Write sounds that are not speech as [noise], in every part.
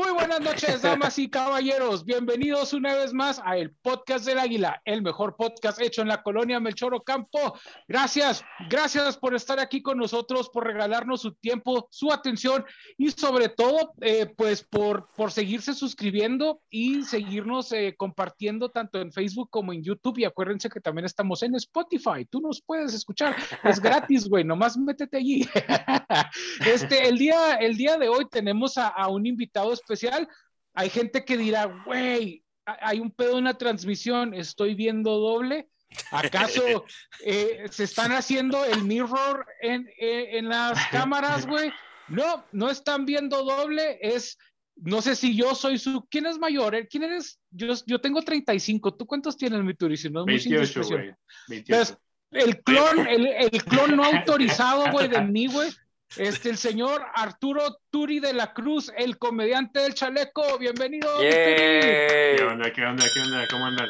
Muy buenas noches, [laughs] damas y caballeros. Bienvenidos una vez más a el Podcast del Águila, el mejor podcast hecho en la colonia Melchoro Campo. Gracias, gracias por estar aquí con nosotros, por regalarnos su tiempo, su atención y sobre todo, eh, pues por, por seguirse suscribiendo y seguirnos eh, compartiendo tanto en Facebook como en YouTube. Y acuérdense que también estamos en Spotify. Tú nos puedes escuchar, es [laughs] gratis, güey. Nomás métete allí. [laughs] Este, el día, el día de hoy tenemos a, a un invitado especial. Hay gente que dirá, güey, hay un pedo en la transmisión, estoy viendo doble. ¿Acaso [laughs] eh, se están haciendo el mirror en, eh, en las [laughs] cámaras, güey? No, no están viendo doble, es, no sé si yo soy su, ¿quién es mayor? Eh, ¿Quién eres? Yo, yo tengo 35, ¿tú cuántos tienes, mi turismo? No es 28, güey. 28. el clon, el, el clon no autorizado, güey, de mí, güey, este, el señor Arturo Turi de la Cruz, el comediante del chaleco. Bienvenido. ¿Qué onda? ¿Qué onda? ¿Qué onda? ¿Cómo andan?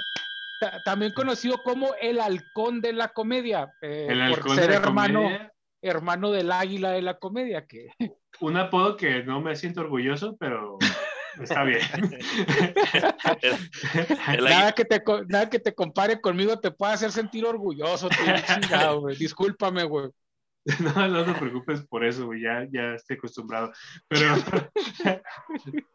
También conocido como el halcón de la comedia. Eh, el halcón por ser de la hermano, comedia. hermano del águila de la comedia. Que... [laughs] Un apodo que no me siento orgulloso, pero está bien. [laughs] Nada, que te, nada que te compare conmigo te pueda hacer sentir orgulloso. [laughs] Chingado, güey. Discúlpame, güey. [laughs] No, no te preocupes por eso, güey, ya, ya estoy acostumbrado. Pero [laughs]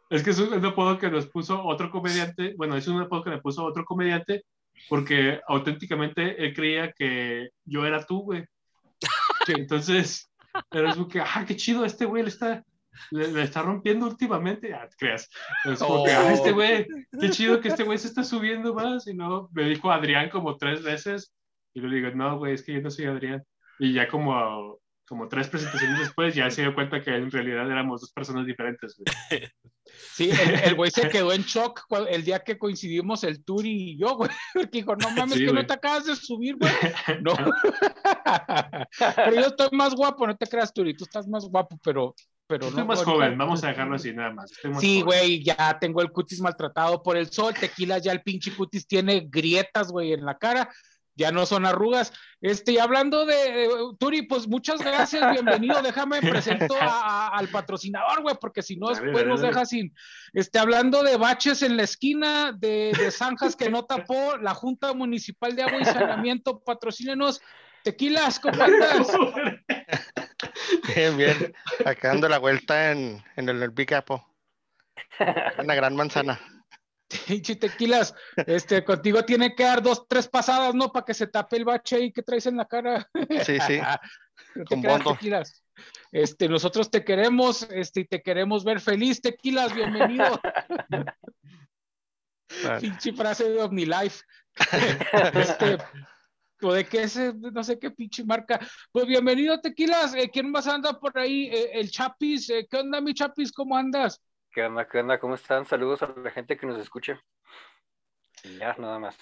es que es un, apodo que nos puso otro comediante, bueno, es un apodo que me puso otro comediante porque auténticamente él creía que yo era tú, güey. Entonces, era como que, ah, qué chido, este güey le está, le, le está rompiendo últimamente. Ah, te creas. Es como Oh. que, ah, este güey, qué chido que este güey se está subiendo más. Y no, me dijo Adrián como tres veces. Y le digo, no, güey, es que yo no soy Adrián. Y ya como, como tres presentaciones después, ya se dio cuenta que en realidad éramos dos personas diferentes. Güey. [laughs] Sí, el, güey se [laughs] quedó en shock el día que coincidimos el Turi y yo, güey. [laughs] Porque dijo, no mames, Sí, que güey. no te acabas de subir, güey. No. pero yo estoy más guapo, no te creas, Turi. Tú estás más guapo, pero. pero Estoy no, más joven, vamos a dejarlo así nada más. Sí, güey, ya tengo el cutis maltratado por el sol. Tequila, ya el pinche cutis tiene grietas, güey, en la cara. Ya no son arrugas. Este, y hablando de eh, Turi, pues muchas gracias, [laughs] bienvenido. Déjame presento a- a- al patrocinador, güey, porque si no, después nos deja sin. Este, hablando de baches en la esquina, de, de zanjas que no tapó la Junta Municipal de Agua y Saneamiento, patrocínenos. Tequilas, ¿cómo andas? Bien, bien. Acá dando la vuelta en, en el, el Bicapo. Una gran manzana. [laughs] Pinche tequilas, este, contigo tiene que dar dos, tres pasadas, ¿no? Para que se tape el bache ahí que traes en la cara. Sí, sí. [laughs] No te Con creas, tequilas. Este, nosotros te queremos, este, y te queremos ver feliz, tequilas, bienvenido. Pinche frase de OmniLife. [laughs] Este, o de qué es, no sé qué pinche marca. Pues bienvenido, tequilas. Eh, ¿Quién más anda por ahí? Eh, el Chapis, eh, ¿qué onda, mi Chapis? ¿Cómo andas? ¿Qué onda? ¿Qué onda? ¿Cómo están? Saludos a la gente que nos escuche. Y ya, nada más.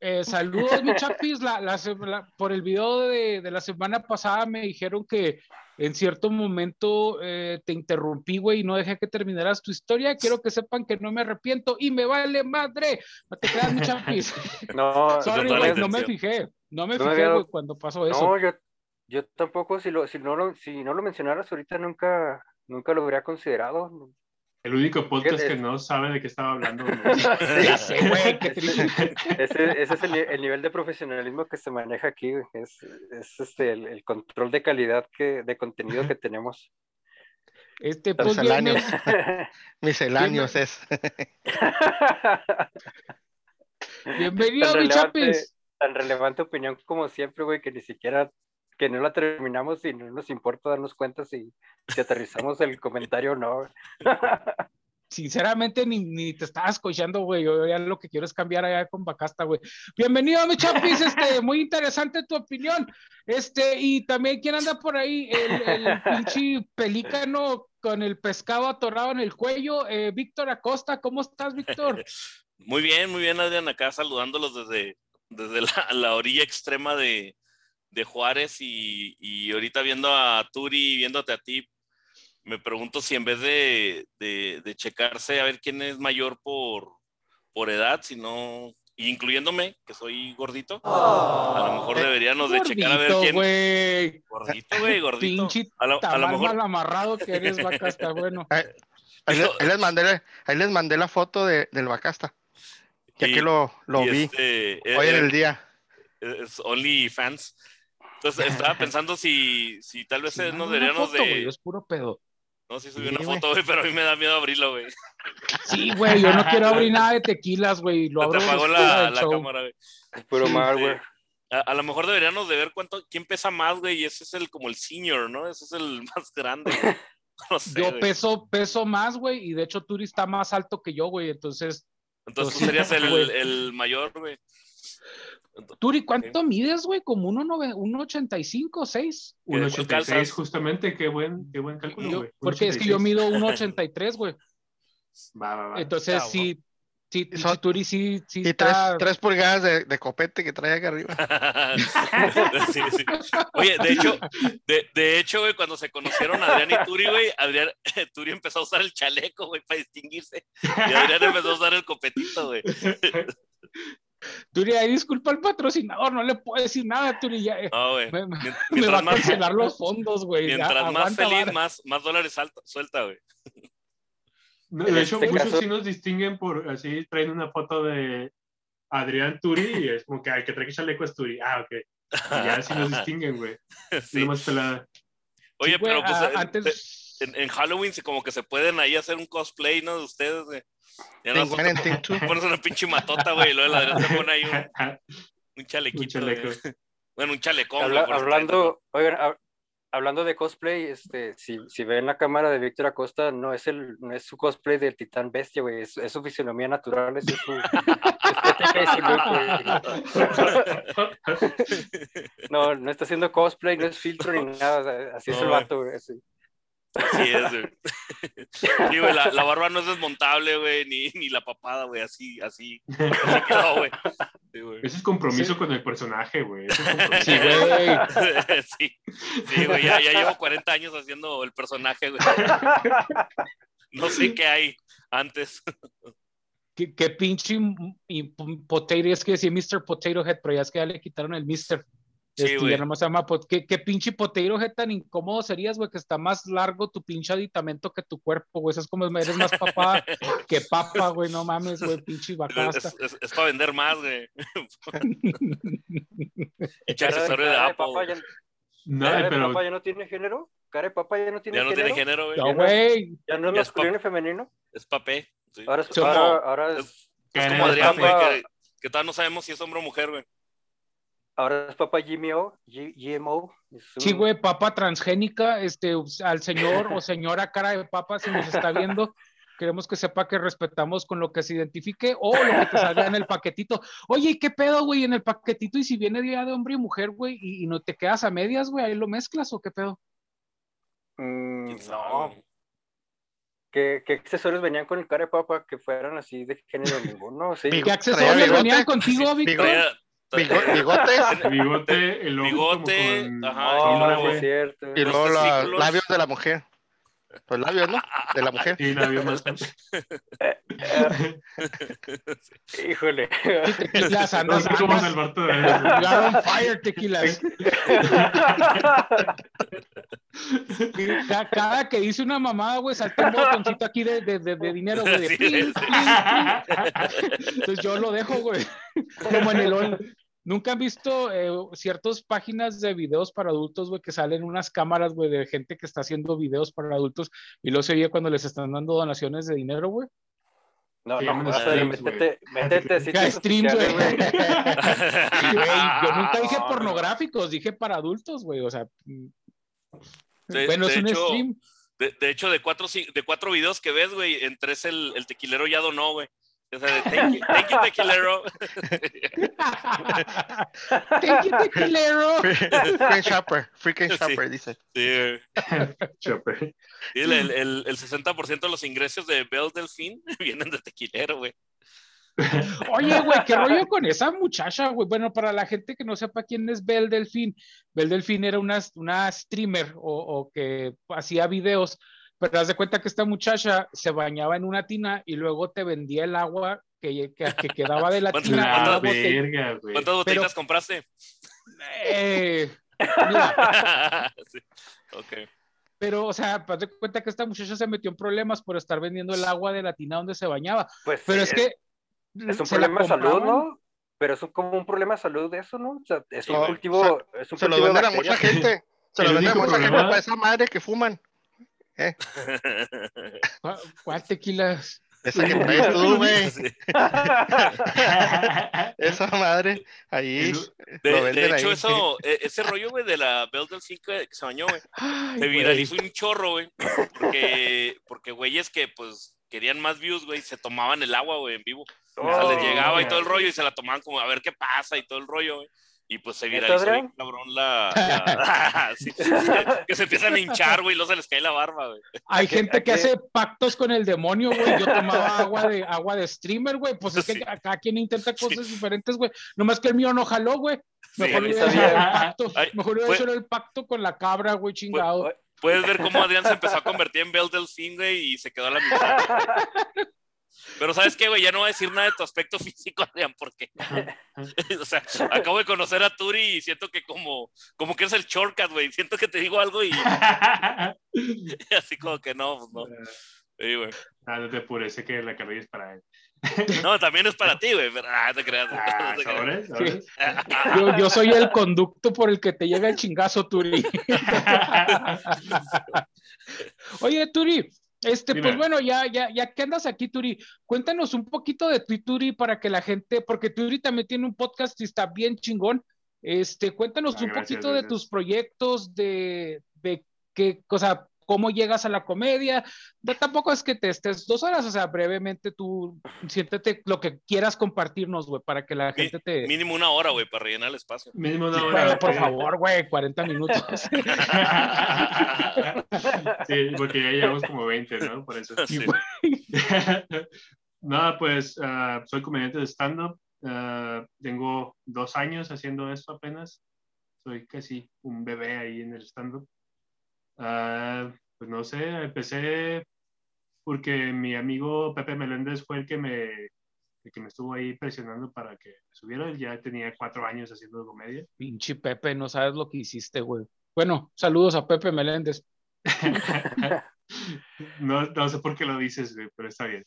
Eh, saludos, mi chapis. La, la la- por el video de, de la semana pasada me dijeron que en cierto momento eh, te interrumpí, güey, y no dejé que terminaras tu historia. Quiero que sepan que no me arrepiento y me vale madre. No te creas, mi chapis. [laughs] No, [laughs] Sorry, no, güey, no, me fijé. No me No fijé, había güey, dado- cuando pasó eso. no, yo, yo tampoco, si, lo, si, no lo, si no lo mencionaras ahorita, nunca, nunca lo habría considerado. El único podcast Fíjate. que no sabe de qué estaba hablando. güey. [laughs] Ya sé, güey, [laughs] qué triste. Ese, ese es el, ni- el nivel de profesionalismo que se maneja aquí, güey. es, es este, el, el control de calidad que, de contenido que tenemos. Este, pues, Misceláneos. [laughs] es. bienvenido, mi chapis. Tan relevante opinión como siempre, güey, que ni siquiera, que no la terminamos y no nos importa darnos cuenta si, si aterrizamos el comentario o no. [laughs] Sinceramente, ni, ni te estaba escuchando, güey. Yo ya lo que quiero es cambiar allá con Bacasta, güey. Bienvenido, mi chapis. Este, muy interesante tu opinión. Este, y también, ¿quién anda por ahí? El, el pinche pelícano con el pescado atorado en el cuello. Eh, Víctor Acosta, ¿cómo estás, Víctor? [laughs] Muy bien, muy bien, Adrián, acá saludándolos desde, desde la, la orilla extrema de, de Juárez y, y ahorita viendo a Turi y viéndote a ti, me pregunto si en vez de, de, de checarse a ver quién es mayor por, por edad, sino incluyéndome, que soy gordito, a lo mejor deberíamos de checar a ver Gordito, quién. güey. Gordito, güey, [laughs] gordito. Pinche A lo, a lo mejor mal amarrado que eres, [laughs] Bacasta, bueno. Ahí, Ahí, le- ahí les mandé, ahí les mandé la foto de, del Bacasta. Que aquí Y- lo, lo y vi este, hoy en eh, el día. es OnlyFans. Entonces estaba [laughs] pensando si, si tal vez Sí, manda nos deberíamos foto, de. güey, es puro pedo. No, sí subí Sí, una foto, güey, pero a mí me da miedo abrirlo, güey. Sí, güey, yo no quiero abrir nada de tequilas, güey. Lo te apagó la, la cámara, güey. Es puro Sí, malware. A, a lo mejor deberíamos de ver cuánto, quién pesa más, güey, y ese es el como el senior, ¿no? Ese es el [laughs] más grande. güey. [laughs] No sé, Yo güey. peso, peso más, güey, y de hecho Turi está más alto que yo, güey. Entonces, Entonces tú sí, serías el, el mayor, güey. Turi, ¿cuánto mides, güey? ¿Como 1,85, 6? ¿Qué- cuál 1.86 calzas? justamente, qué buen, qué buen cálculo, Yo- güey. porque es que yo 1.86. mido 1,83, [laughs] güey. Va, va, va. Entonces, Chavo. sí, sí, Turi sí, sí Y tres, tres pulgadas de, de copete que trae acá arriba. [laughs] Sí, sí. Oye, de hecho, de, de hecho, güey, cuando se conocieron Adrián y Turi, güey, Adrián, [laughs] Turi empezó a usar el chaleco, güey, para distinguirse. Y Adrián empezó a usar el copetito, güey. Turi, ahí disculpa al patrocinador, no le puedo decir nada, Turi, ya, eh, No, güey. me, [laughs] me- va Mientras a más, cancelar los [laughs] fondos, güey. ya, mientras más aguanta, feliz, vara. más, más dólares salta- suelta, güey. De hecho, este muchos caso- sí nos distinguen por así, traen una foto de Adrián Turi y es como que el que trae chaleco es Turi. Ah, ok. Y ya sí nos [laughs] distinguen, güey. Sí. Nomás pelada. Oye, Sí, pero pues a- eh, antes... en, en Halloween se como que se pueden ahí hacer un cosplay, ¿no? De ustedes, no en Tintu. pones una pinche matota, güey, y luego el Adrián te pone ahí un, [laughs] un chalequito. Un. [laughs] Bueno, un chalecón, Habla- güey, hablando, oigan, hab- hablando de cosplay, este, si, si ven la cámara de Víctor Acosta, no es el, no es su cosplay del titán bestia, güey, es, es su fisionomía natural, es su. [laughs] No, no está haciendo cosplay, no es filtro ni nada, así es No, el güey. vato, güey, así. Así es, güey. Sí, güey, la, la barba no es desmontable, güey, ni, ni la papada, güey, así, así. Así quedó, güey. Sí, güey. Ese es compromiso Sí. con el personaje, güey. Ese es [laughs] compromiso. Sí, güey. Sí, sí, güey, ya, ya llevo 40 años haciendo el personaje, güey. No sé qué hay antes. Qué, qué pinche potato, es que decía Mr. Potato Head, pero ya es que ya le quitaron el Mr. Sí, Este, güey. ya nomás se llama, pot- ¿qué, qué pinche potato head tan incómodo serías, güey, que está más largo tu pinche aditamento que tu cuerpo, güey, eso es como, eres más papá que papa, güey, no mames, güey, pinche Es, bacasta. es, es para vender más, güey. [laughs] De- accesorio de cara de Apple. papa ya- No, cara de pero papa ya no tiene género, cara de papa ya no tiene Ya no género, tiene género, güey. No, güey, ya no es Ya es masculino y femenino, Es papé. sí. ahora es, ahora, ahora es, Es, es como Adrián, güey, que, que todavía no sabemos si es hombre o mujer, güey. Ahora es papa GMO, G- GMO. es sí, güey, papa transgénica, este, al señor o señora cara de papa, si nos está viendo, queremos que sepa que respetamos con lo que se identifique o lo que te salga en el paquetito. Oye, ¿y qué pedo, güey, en el paquetito? Y si viene día de hombre y mujer, güey, y, y no te quedas a medias, güey, ahí lo mezclas o qué pedo? Mm, ¿Quién sabe, no? ¿Qué, qué accesorios venían con el cara de papa que fueran así de género [laughs] ninguno? Sí. ¿Qué accesorios venían contigo, Víctor? Traía- Bigo- bigotes [laughs] bigote, el ojo Bigote, como con ajá, Oh, y Los luego los testículos. labios de la mujer. Los labios, ¿no? De la mujer. Sí, labio más. [laughs] Híjole. Tequilas, No sé cómo es andas, el Barto de on fire, tequilas. Ca- Cada que dice una mamada, güey, salta un botoncito aquí de, de, de, de dinero, güey. Entonces yo lo dejo, güey. Como en el ol- Nunca han visto eh, ciertas páginas de videos para adultos, güey, que salen unas cámaras, güey, de gente que está haciendo videos para adultos y luego se oye cuando les están dando donaciones de dinero, güey. No, Se no, streams, métete, métete a sitios streams, güey. [laughs] Sí, Yo nunca dije No, no. pornográficos, dije para adultos, güey. O sea, De- bueno, de es un hecho, stream. De, de hecho, de cuatro, de cuatro videos que ves, güey, en tres el, el tequilero ya donó, güey. O sea, de thank you, thank you, tequilero. [laughs] Thank you, tequilero. [laughs] Freaking Shopper. Freaking Sí. Shopper, dice. Sí. Chopper. Y el, el, el, el 60% de los ingresos de Bell Delfín [laughs] vienen de tequilero, güey. Oye, güey, qué rollo con esa muchacha, güey. Bueno, para la gente que no sepa quién es Belle Delfín, Belle Delfín era una, una streamer o, o que hacía videos, pero haz de cuenta que esta muchacha se bañaba en una tina y luego te vendía el agua que, que, que quedaba de la [laughs] ¿Cuánto- tina. botella. verga, güey. ¿Cuántas botellitas compraste? Eh, mira, [laughs] Sí, Ok. pero, o sea, haz de cuenta que esta muchacha se metió en problemas por estar vendiendo el agua de la tina donde se bañaba. Pues Pero sí, es que. es un problema de salud. ¿no? Pero es un- como un problema de salud de eso, ¿no? O sea, es un No, cultivo, es un Se lo cultivo venden a mucha gente. Se lo venden a mucha gente para esa madre que fuman. [laughs] ¿Cuál- ¿Cuál tequila? Esa que [laughs] traes tú, güey. [laughs] Sí. Esa madre. Ahí. Eso- De, Lo de venden hecho, ahí. eso, e- ese rollo, güey, de la Belle del 5 que se bañó, güey, se viralizó un chorro, güey. Porque, porque güeyes que, pues, querían más views, güey, se tomaban el agua, güey, en vivo. O sea, les Oh, llegaba y todo el rollo y se la tomaban como a ver qué pasa y todo el rollo, güey. Y pues se ¿Neta, viralizó bien cabrón la... [laughs] la- [laughs] sí, sí, sí, que se empiezan a hinchar, güey, y luego se les cae la barba, güey. Hay gente que hace pactos con el demonio, güey. Yo tomaba [laughs] agua de agua de streamer, güey. Pues es que Sí. cada quien intenta cosas diferentes, güey. Nomás que el mío no jaló, güey. Mejor hubiera hecho el pacto. Ay, Mejor le hubiera pues- hecho el pacto con la cabra, güey, chingado. Pues, Puedes ver cómo Adrián se empezó a convertir en Belle Delfín, güey, y se quedó a la mitad. Pero ¿sabes qué, güey? Ya no voy a decir nada de tu aspecto [laughs] físico, Adrián, porque... [laughs] o sea, acabo de conocer a Turi y siento que como, como que es el shortcut, güey. Siento que te digo algo y [laughs] así como que no, pues no. Sí, güey. Ah, no te apures, sé que la cabella es para él. No, también es para ti, güey. Ah, te creas. Ah, no te creas. ¿sabes? ¿sabes? Yo, yo soy el conducto por el que te llega el chingazo, Turi. Oye, Turi, este, Dime. pues bueno, ya, ya, ya que andas aquí, Turi, cuéntanos un poquito de tu Turi para que la gente, porque Turi también tiene un podcast y está bien chingón. Este, cuéntanos Ah, un gracias, poquito de tus proyectos, de, de qué, o sea, cómo llegas a la comedia. No, tampoco es que te estés dos horas, o sea, brevemente tú siéntete lo que quieras compartirnos, güey, para que la Mi- gente te. Mínimo una hora, güey, para rellenar el espacio. Mínimo una hora. por favor, güey, 40 minutos. [laughs] Sí, porque ya llevamos como 20, ¿no? Por eso. Sí. [laughs] Nada, pues ah, soy comediante de stand-up. Ah, tengo dos años haciendo esto apenas. Soy casi un bebé ahí en el stand-up. Ah, pues no sé, empecé porque mi amigo Pepe Meléndez fue el que me, el que me estuvo ahí presionando para que subiera. Ya tenía cuatro años haciendo comedia. Pinche Pepe, no sabes lo que hiciste, güey. Bueno, saludos a Pepe Meléndez. [laughs] no, no sé por qué lo dices, güey, pero está bien.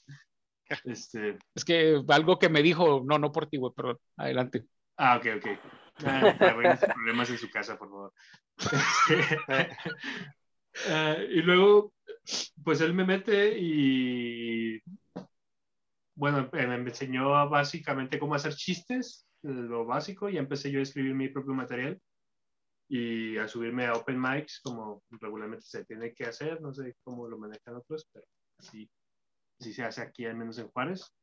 Este, Es que algo que me dijo, no, no por ti, güey, perdón. Adelante. ah, ok, ok. Ah, problemas en su casa, por favor. [laughs] Ah, y luego, pues él me mete y, bueno, eh, me enseñó básicamente cómo hacer chistes, eh, lo básico, y empecé yo a escribir mi propio material y a subirme a open mics como regularmente se tiene que hacer, no sé cómo lo manejan otros, pero así, así se hace aquí, al menos en Juárez.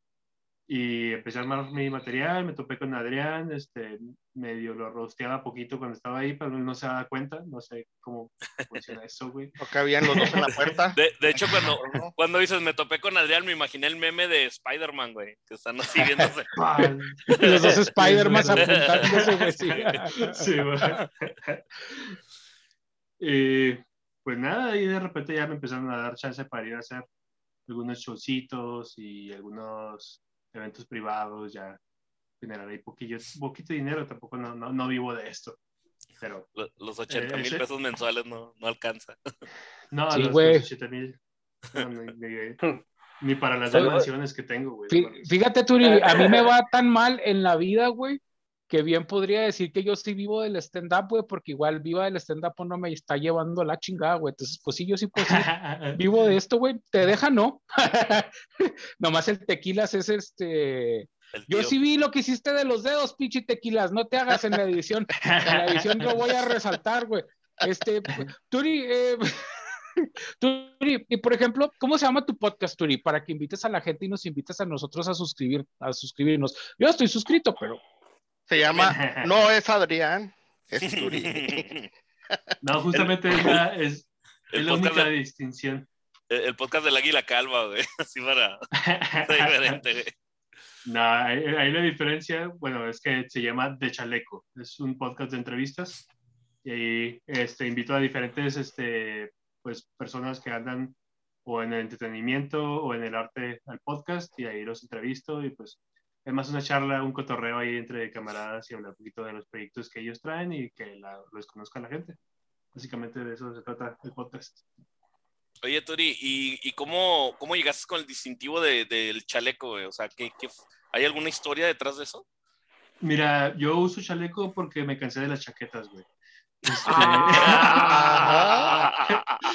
Y empecé a armar mi material, me topé con Adrián, este, medio lo rosteaba poquito cuando estaba ahí, pero él no se daba cuenta, no sé cómo funciona eso, güey. No cabían los dos en la puerta. [laughs] De, de hecho, cuando, [laughs] No, cuando dices me topé con Adrián, me imaginé el meme de Spider-Man, güey, que están así viéndose. [laughs] ¡Pam! Los dos Spider-Man apuntándose, güey. sí. Sí, güey. Y pues nada, y de repente ya me empezaron a dar chance para ir a hacer algunos showcitos y algunos eventos privados, ya generar ahí poquillo, poquito dinero, tampoco no, no, no vivo de esto. Pero Lo- Los 80 mil ese- pesos mensuales no, no alcanza. [laughs] no, Sí, los, los 80 mil, no, ni, ni- ni para las [laughs] donaciones que tengo, güey. Fíjate, Turi, a mí me va tan mal en la vida, güey, que bien podría decir que yo sí vivo del stand-up, güey, porque igual viva del stand-up no me está llevando la chingada, güey. Entonces, pues sí, yo sí, pues [laughs] sí, vivo de esto, güey. Te deja, no. [laughs] Nomás el tequilas es este. Yo sí vi lo que hiciste de los dedos, pinche tequilas. No te hagas en la edición. En la edición lo voy a resaltar, güey. Este, Turi, eh, [laughs] Turi, y por ejemplo, ¿cómo se llama tu podcast, Turi? Para que invites a la gente y nos invites a nosotros a suscribir, a suscribirnos. Yo estoy suscrito, pero Se llama, no es Adrián, es Turi. [laughs] No, justamente es la, es, es el, la podcast única de- distinción. el- el podcast del águila calva, güey. [laughs] Así para. Está [laughs] diferente, güey. No, ahí, ahí la diferencia, bueno, es que se llama De Chaleco. Es un podcast de entrevistas y ahí este, invito a diferentes este, pues, personas que andan o en el entretenimiento o en el arte al podcast y ahí los entrevisto y pues es más una charla, un cotorreo ahí entre camaradas y hablar un poquito de los proyectos que ellos traen y que la, los conozca la gente. básicamente de eso se trata el podcast. Oye, Turi, ¿y, y cómo, cómo llegaste con el distintivo de- del chaleco, güey? O sea, ¿qué, qué- ¿hay alguna historia detrás de eso? Mira, yo uso chaleco porque me cansé de las chaquetas, güey. Este,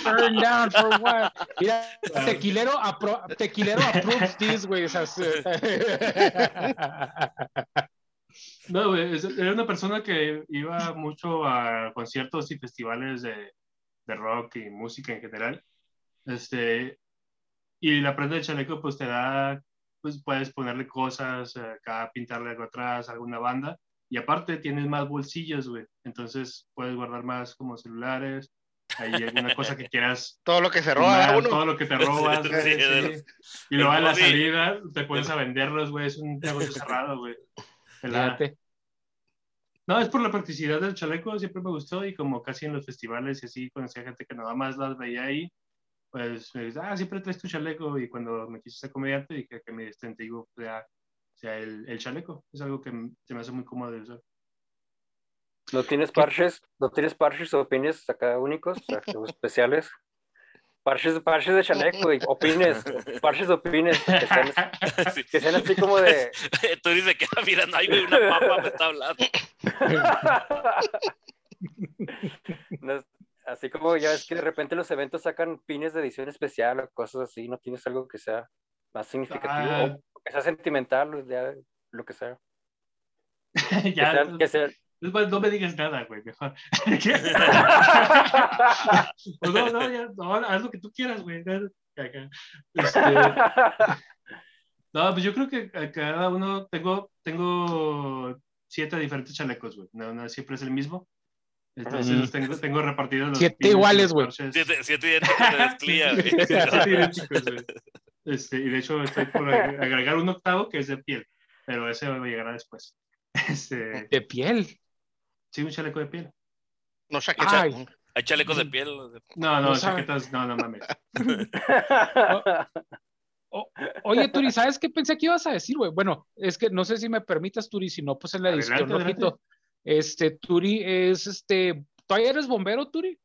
Turn down for what? Mira, tequilero, apro- tequilero approves this, güey. esas, eh. No, güey, era una persona que iba mucho a conciertos y festivales de, de rock y música en general. Este, y la prenda de chaleco, pues te da, pues puedes ponerle cosas, eh, acá pintarle algo atrás, alguna banda. Y aparte tienes más bolsillos, güey. Entonces puedes guardar más como celulares, hay alguna cosa que quieras Todo lo que se roba Fumar, uno. todo lo que te robas, Sí, güey, sí, Y luego a la salida te pones a venderlos, güey. Es un negocio [laughs] cerrado, güey. Fíjate. No, es por la practicidad del chaleco, siempre me gustó. Y como casi en los festivales y así, conocía gente que nada más las veía ahí, pues me dice, ah, siempre traes tu chaleco. Y cuando me quise ser comediante, dije que mi distintivo sea, sea el, el chaleco. Es algo que se me hace muy cómodo de usar. ¿No tienes parches? ¿No tienes parches o pines acá únicos, o sea, como especiales? Parches, parches de chaleco y opines, [laughs] parches o pines que sean, Sí. que sean así como de... Turi se queda mirando, ay, güey, una papa me está hablando. [laughs] no es- así como ya ves que de repente los eventos sacan pines de edición especial o cosas así, ¿no tienes algo que sea más significativo Ah. Que sea sentimental, o ya, lo que sea? Que [laughs] ya, que es más, no me digas nada, güey, mejor. [laughs] Pues no, no, ya, no, haz lo que tú quieras, güey. acá. Este, [laughs] no, pues yo creo que a cada uno tengo, tengo siete diferentes chalecos, güey. No, no siempre es el mismo. Entonces Ujú. tengo, tengo repartidos los Siete pines iguales, los güey. Siete, siete idénticos de mezclilla, güey. Siete idénticos, güey. Este, y de hecho estoy por [laughs] ag- agregar un octavo que es de piel, pero ese me llegará después. [laughs] Este, De piel. sí, un chaleco de piel. No chaqueta. Ay. Hay chalecos de piel. No, no, No sabe. chaquetas, no, no mames. [laughs] Oye, Turi, ¿sabes qué pensé que ibas a decir, güey? Bueno, es que no sé si me permitas, Turi, si no, pues en la edición lo quito. Este, Turi es este. ¿Todavía eres bombero, Turi?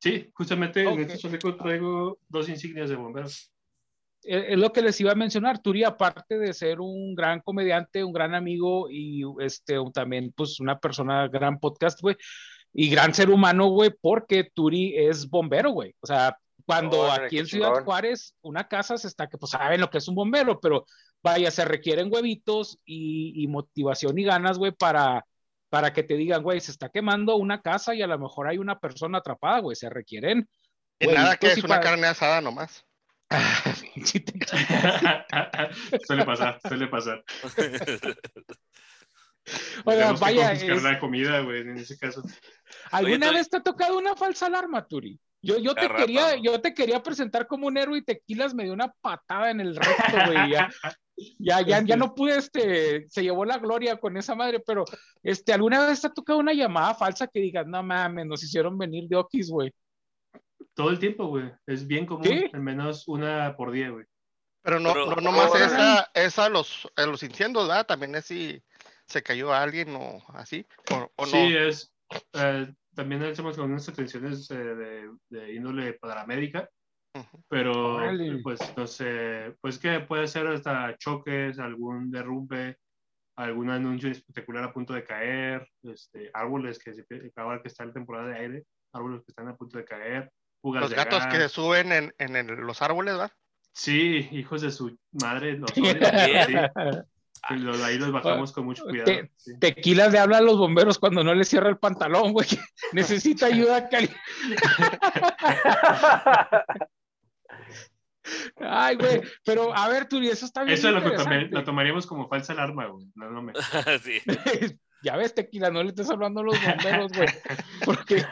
Sí, justamente en este chaleco traigo dos insignias de bomberos. Eh, Es lo que les iba a mencionar. Turi, aparte de ser un gran comediante, un gran amigo y este, un- también, pues, una persona, gran podcast, güey, y gran ser humano, güey, porque Turi es bombero, güey. O sea, cuando Órale, aquí en Ciudad chingón. Juárez, una casa se está que, pues, saben lo que es un bombero, pero vaya, se requieren huevitos y, y motivación y ganas, güey, para, para que te digan, güey, se está quemando una casa y a lo mejor hay una persona atrapada, güey, se requieren. Y nada que es una para- carne asada nomás. [laughs] [laughs] [laughs] Suele pasar, suele pasar. [laughs] Oiga, que vaya, es- la comida, güey, en ese caso. ¿Alguna Oye, vez te ha tocado una falsa alarma, Turi? Yo, yo, te quería, yo te quería presentar como un héroe y Tequilas me dio una patada en el recto, güey. Ya, ya, ya, ya no pude, este, se llevó la gloria con esa madre, pero, este, ¿alguna vez te ha tocado una llamada falsa que digas, no mames, nos hicieron venir de Okis, güey? Todo el tiempo, güey. Es bien común, ¿Sí? al menos una por día, güey. Pero no, Pero- no nomás esa, esa los, a los incendios, ¿verdad? También es si se cayó alguien o así, o, o no. Sí, es. eh, también hacemos algunas atenciones eh, de, de índole paramédica, Ujú. pero Órale. pues no sé, pues que puede ser hasta choques, algún derrumbe, algún anuncio espectacular a punto de caer, este, árboles que se, ahora que está en temporada de aire, árboles que están a punto de caer, fugas Los de gatos que se suben en, en el- los árboles, ¿verdad? Sí, hijos de su madre, los odio, [laughs] sí. Los- ahí los bajamos con mucho cuidado. Te- sí. Tequilas le habla a los bomberos cuando no le cierra el pantalón, güey. [laughs] Necesita ayuda, Cali. [laughs] Ay, güey, pero a ver, Turi, eso está bien. Eso lo, lo tomaríamos como falsa alarma, güey. No, no me. Sí. Ya ves, tequila, no le estés hablando a los bomberos, güey. Porque,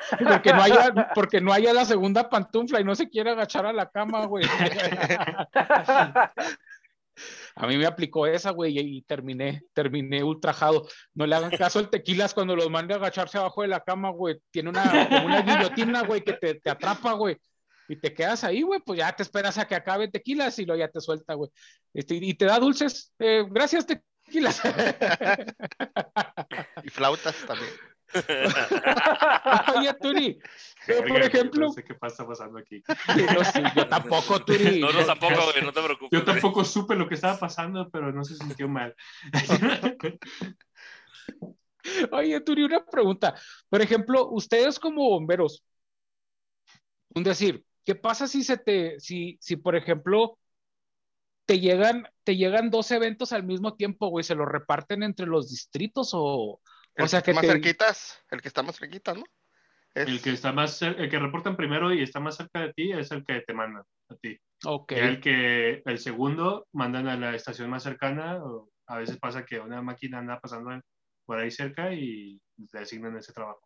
porque, no haya, la segunda pantufla y no se quiere agachar a la cama, güey. A mí me aplicó esa, güey, y terminé, terminé ultrajado. No le hagan caso al tequilas cuando los mande a agacharse abajo de la cama, güey. Tiene una, como una guillotina, güey, que te, te atrapa, güey. Y te quedas ahí, güey, pues ya te esperas a que acabe tequilas y luego ya te suelta, güey. Este, y te da dulces. Eh, gracias, tequilas. Y flautas también. Oye, Turi, pero por ejemplo, No sé qué pasa pasando aquí. no sé, yo tampoco, Turi. No, no, tampoco, güey, no te preocupes. Yo tampoco supe lo que estaba pasando, pero no se sintió mal. [laughs] Oye, Turi, una pregunta. Por ejemplo, ustedes como bomberos, un decir, ¿qué pasa si se te, si, si por ejemplo, te llegan, te llegan dos eventos al mismo tiempo, güey, se los reparten entre los distritos o, El o sea que más te, cerquitas, el que está más cerquita, ¿no? Es- El que está más, el que reportan primero y está más cerca de ti es el que te mandan a ti. el que el segundo mandan a la estación más cercana. O a veces pasa que una máquina anda pasando por ahí cerca y le asignan ese trabajo.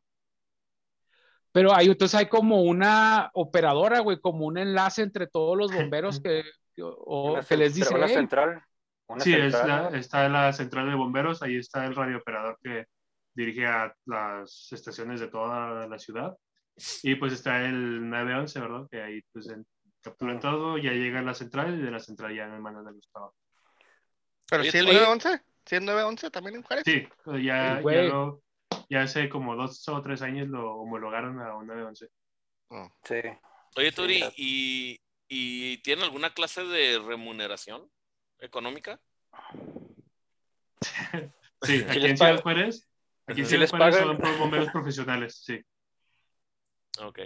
pero hay, entonces hay como una operadora, güey, como un enlace entre todos los bomberos [laughs] que, o, que les dice, Una "Hey, central. Una Sí, es central, la- ¿no? está la central de bomberos, ahí está el radiooperador que dirige a las estaciones de toda la ciudad. Y pues está el 911, ¿verdad? Que ahí pues en- capturan todo, ya llega a la central y de la central ya me mandan a los trabajos. Pero si es oye. 911, si es 911 también en Juárez. Sí, ya, ya, güey. lo- ya hace como dos o tres años lo homologaron a un 911. Oh. Sí. Oye, Sí, Turi, ya. ¿y, ¿y tiene alguna clase de remuneración económica? [laughs] Sí, aquí les en Ciudad? Juárez, aquí en ¿Sí Ciudad les Juárez pagan? son por bomberos profesionales, sí. Ok.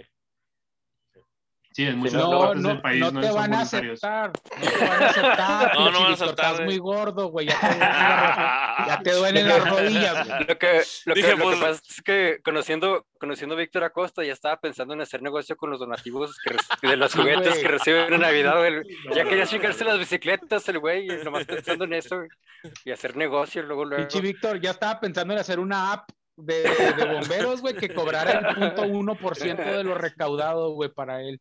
Sí, en Sí, muchas no, partes no, del país no no, te son van a aceptar, no te van a aceptar, [laughs] No, no van a aceptar, estás muy gordo, güey, ya te duelen las rodillas, güey. Lo que, lo, Dije, que, lo que pasa es que conociendo, conociendo a Víctor Acosta ya estaba pensando en hacer negocio con los donativos que de los juguetes que reciben en Navidad. güey. Ya quería chingarse las bicicletas el güey, y nomás pensando en eso güey, y hacer negocio luego luego. Pinche Víctor ya estaba pensando en hacer una app de, de bomberos, güey, que cobrara el punto uno por ciento de lo recaudado, güey, para él.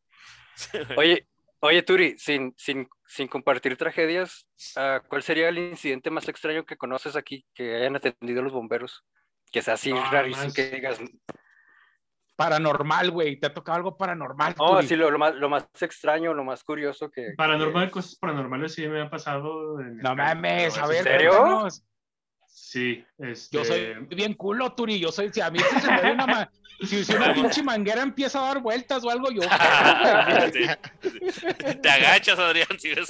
Oye, oye Turi, sin, sin, sin compartir tragedias, ah, ¿cuál sería el incidente más extraño que conoces aquí que hayan atendido los bomberos? Que sea así Ah, rarísimo más- que digas, Paranormal, güey, te ha tocado algo paranormal. no, Turi? sí, lo, lo más, lo más extraño, lo más curioso que... Paranormal, cosas paranormales sí me han pasado. en No mames, a ver, eso- serio? cuéntanos. Sí, este, Yo soy bien culo, Turi. Yo soy, si a mí si se me da una, ma- [laughs] si, si una pinche manguera empieza a dar vueltas o algo, yo. [laughs] Sí. Te agachas, Adrián, si ves.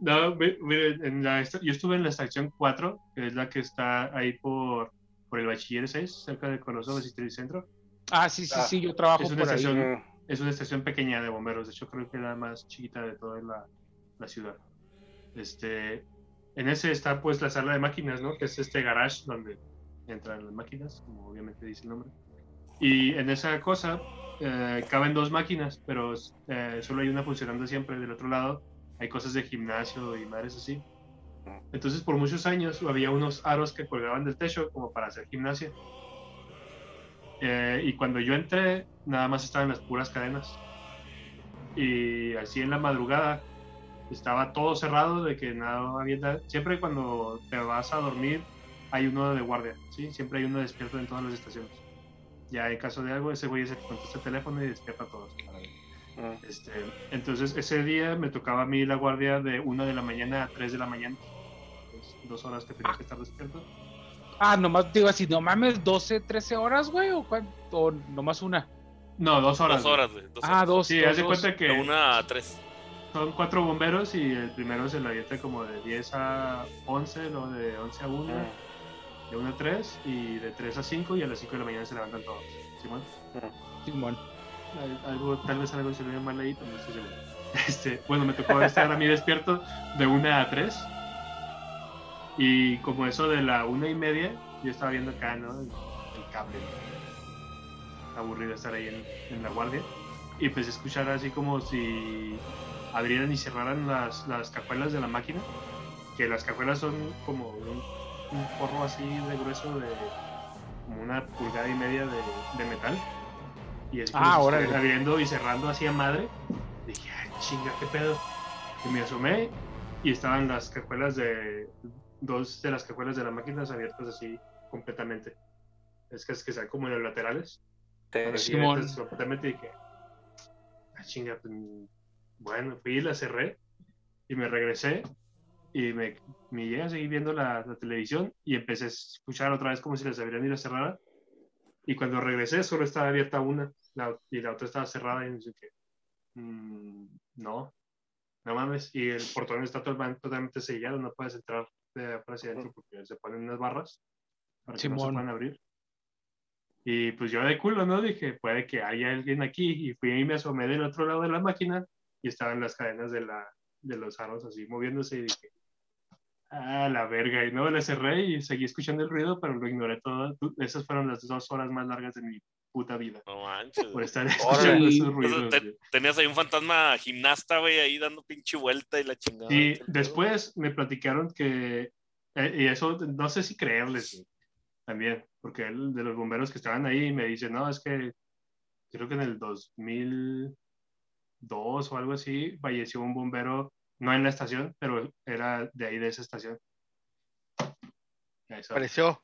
no, mi- miren, en la, yo estuve en la estación 4, que es la que está ahí por, por el Bachiller 6, cerca de Coloso, Bachiller Centro. Ah, sí, sí, Ah, sí, yo trabajo es una por estación- Es una estación pequeña de bomberos, de hecho creo que es la más chiquita de toda la, la ciudad. Este, en ese está pues la sala de máquinas, ¿no? Que es este garage donde entran las máquinas, como obviamente dice el nombre. Y en esa cosa eh, caben dos máquinas, pero eh, solo hay una funcionando siempre. Del otro lado hay cosas de gimnasio y madres así. Entonces por muchos años había unos aros que colgaban del techo como para hacer gimnasia. Eh, y cuando yo entré, nada más estaban las puras cadenas. Y así en la madrugada estaba todo cerrado, de que nada había. Siempre cuando te vas a dormir, hay uno de guardia, ¿sí? Siempre hay uno despierto en todas las estaciones. Ya en caso de algo, ese güey es el que contesta el teléfono y despierta a todos. mm. Este, entonces, ese día me tocaba a mí la guardia de 1 de la mañana a 3 de la mañana. Pues, dos horas que tenía que estar despierto. Ah, nomás digo así, no mames, 12, 13 horas, güey, o, o nomás una. No, dos horas. Dos horas, güey. dos Ah, horas. dos. Sí, haz de cuenta que De una a tres. Son cuatro bomberos y el primero se lo avienta como de 10 a 11, luego de 11 a 1, Mm. de 1 a 3 y de 3 a 5 y a las 5 de la mañana se levantan todos. ¿Simón? Simón. Al- Algo, tal vez algo se ve mal ahí, pero no estoy seguro. [laughs] Este, bueno, me tocó estar a mí despierto de 1 a 3 y como eso de la 1 y media, yo estaba viendo acá, ¿no? El, el cable. Aburrido estar ahí en, en la guardia y pues escuchar así como si abrieran y cerraran las, las cajuelas de la máquina, que las cajuelas son como un, un forro así de grueso de como una pulgada y media de, de metal. Y es como Ah, estuviera abriendo y cerrando así a madre. Dije, ay, chinga, qué pedo. Y me asomé y estaban las cajuelas de. Dos de las cajuelas de las máquinas abiertas así completamente. Es que es que sean como en los laterales. Sí. Así Simón. completamente y dije, ah, chinga, pues, bueno, fui y la cerré y me regresé y me, me llegué a seguir viendo la, la televisión y empecé a escuchar otra vez como si las abrieran y las cerraran. Y cuando regresé, solo estaba abierta una la- y la otra estaba cerrada y no sé qué. "Mm, no, no mames. Y el portón está totalmente, sellado, no puedes entrar de afuera hacia adentro porque se ponen unas barras para que no se Simón. puedan abrir. Y pues yo de culo, ¿no? Dije, puede que haya alguien aquí. Y fui y me asomé del otro lado de la máquina y estaban las cadenas de, la, de los aros así moviéndose y dije, ah, la verga. Y no, le cerré y seguí escuchando el ruido, pero lo ignoré todo. Esas fueron las dos horas más largas de mi puta vida. No manches. Por estar [laughs] escuchando esos ruidos. te- tenías ahí un fantasma gimnasta, güey, ahí dando pinche vuelta y la chingada. Y después me platicaron que, eh, y eso no sé si creerles güey, también, porque el de los bomberos que estaban ahí me dice, no, es que creo que en el 2002 o algo así falleció un bombero, no en la estación, pero era de ahí, de esa estación. Eso, Apareció.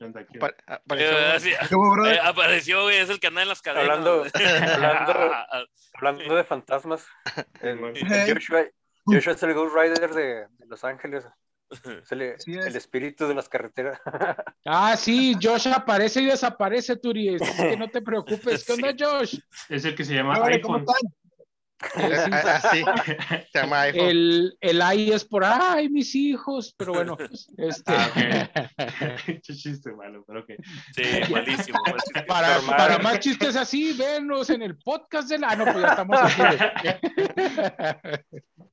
apareció- Eh, eh, apareció, güey, es el que anda en las cadenas. Hablando- [laughs] hablando- [laughs] Hablando de fantasmas, el, Simón. el Joshua, Joshua es el Ghost Rider de, de Los Ángeles. Es el, Sí es. el espíritu de las carreteras. [laughs] Ah, sí, Josh aparece y desaparece, Turi. Que no te preocupes. ¿Qué onda, Josh? Es el que se llama Hola, ¿cómo iPhone. están? Sí, Ah, ah, sí, se llama [laughs] iPhone. el, el ay es por ay, mis hijos, pero bueno, este, Ah, [laughs] chiste malo, pero ok. Sí, malísimo. [laughs] malísimo. para, más chistes así, venos en el podcast de la. Ah, no, pues ya estamos aquí.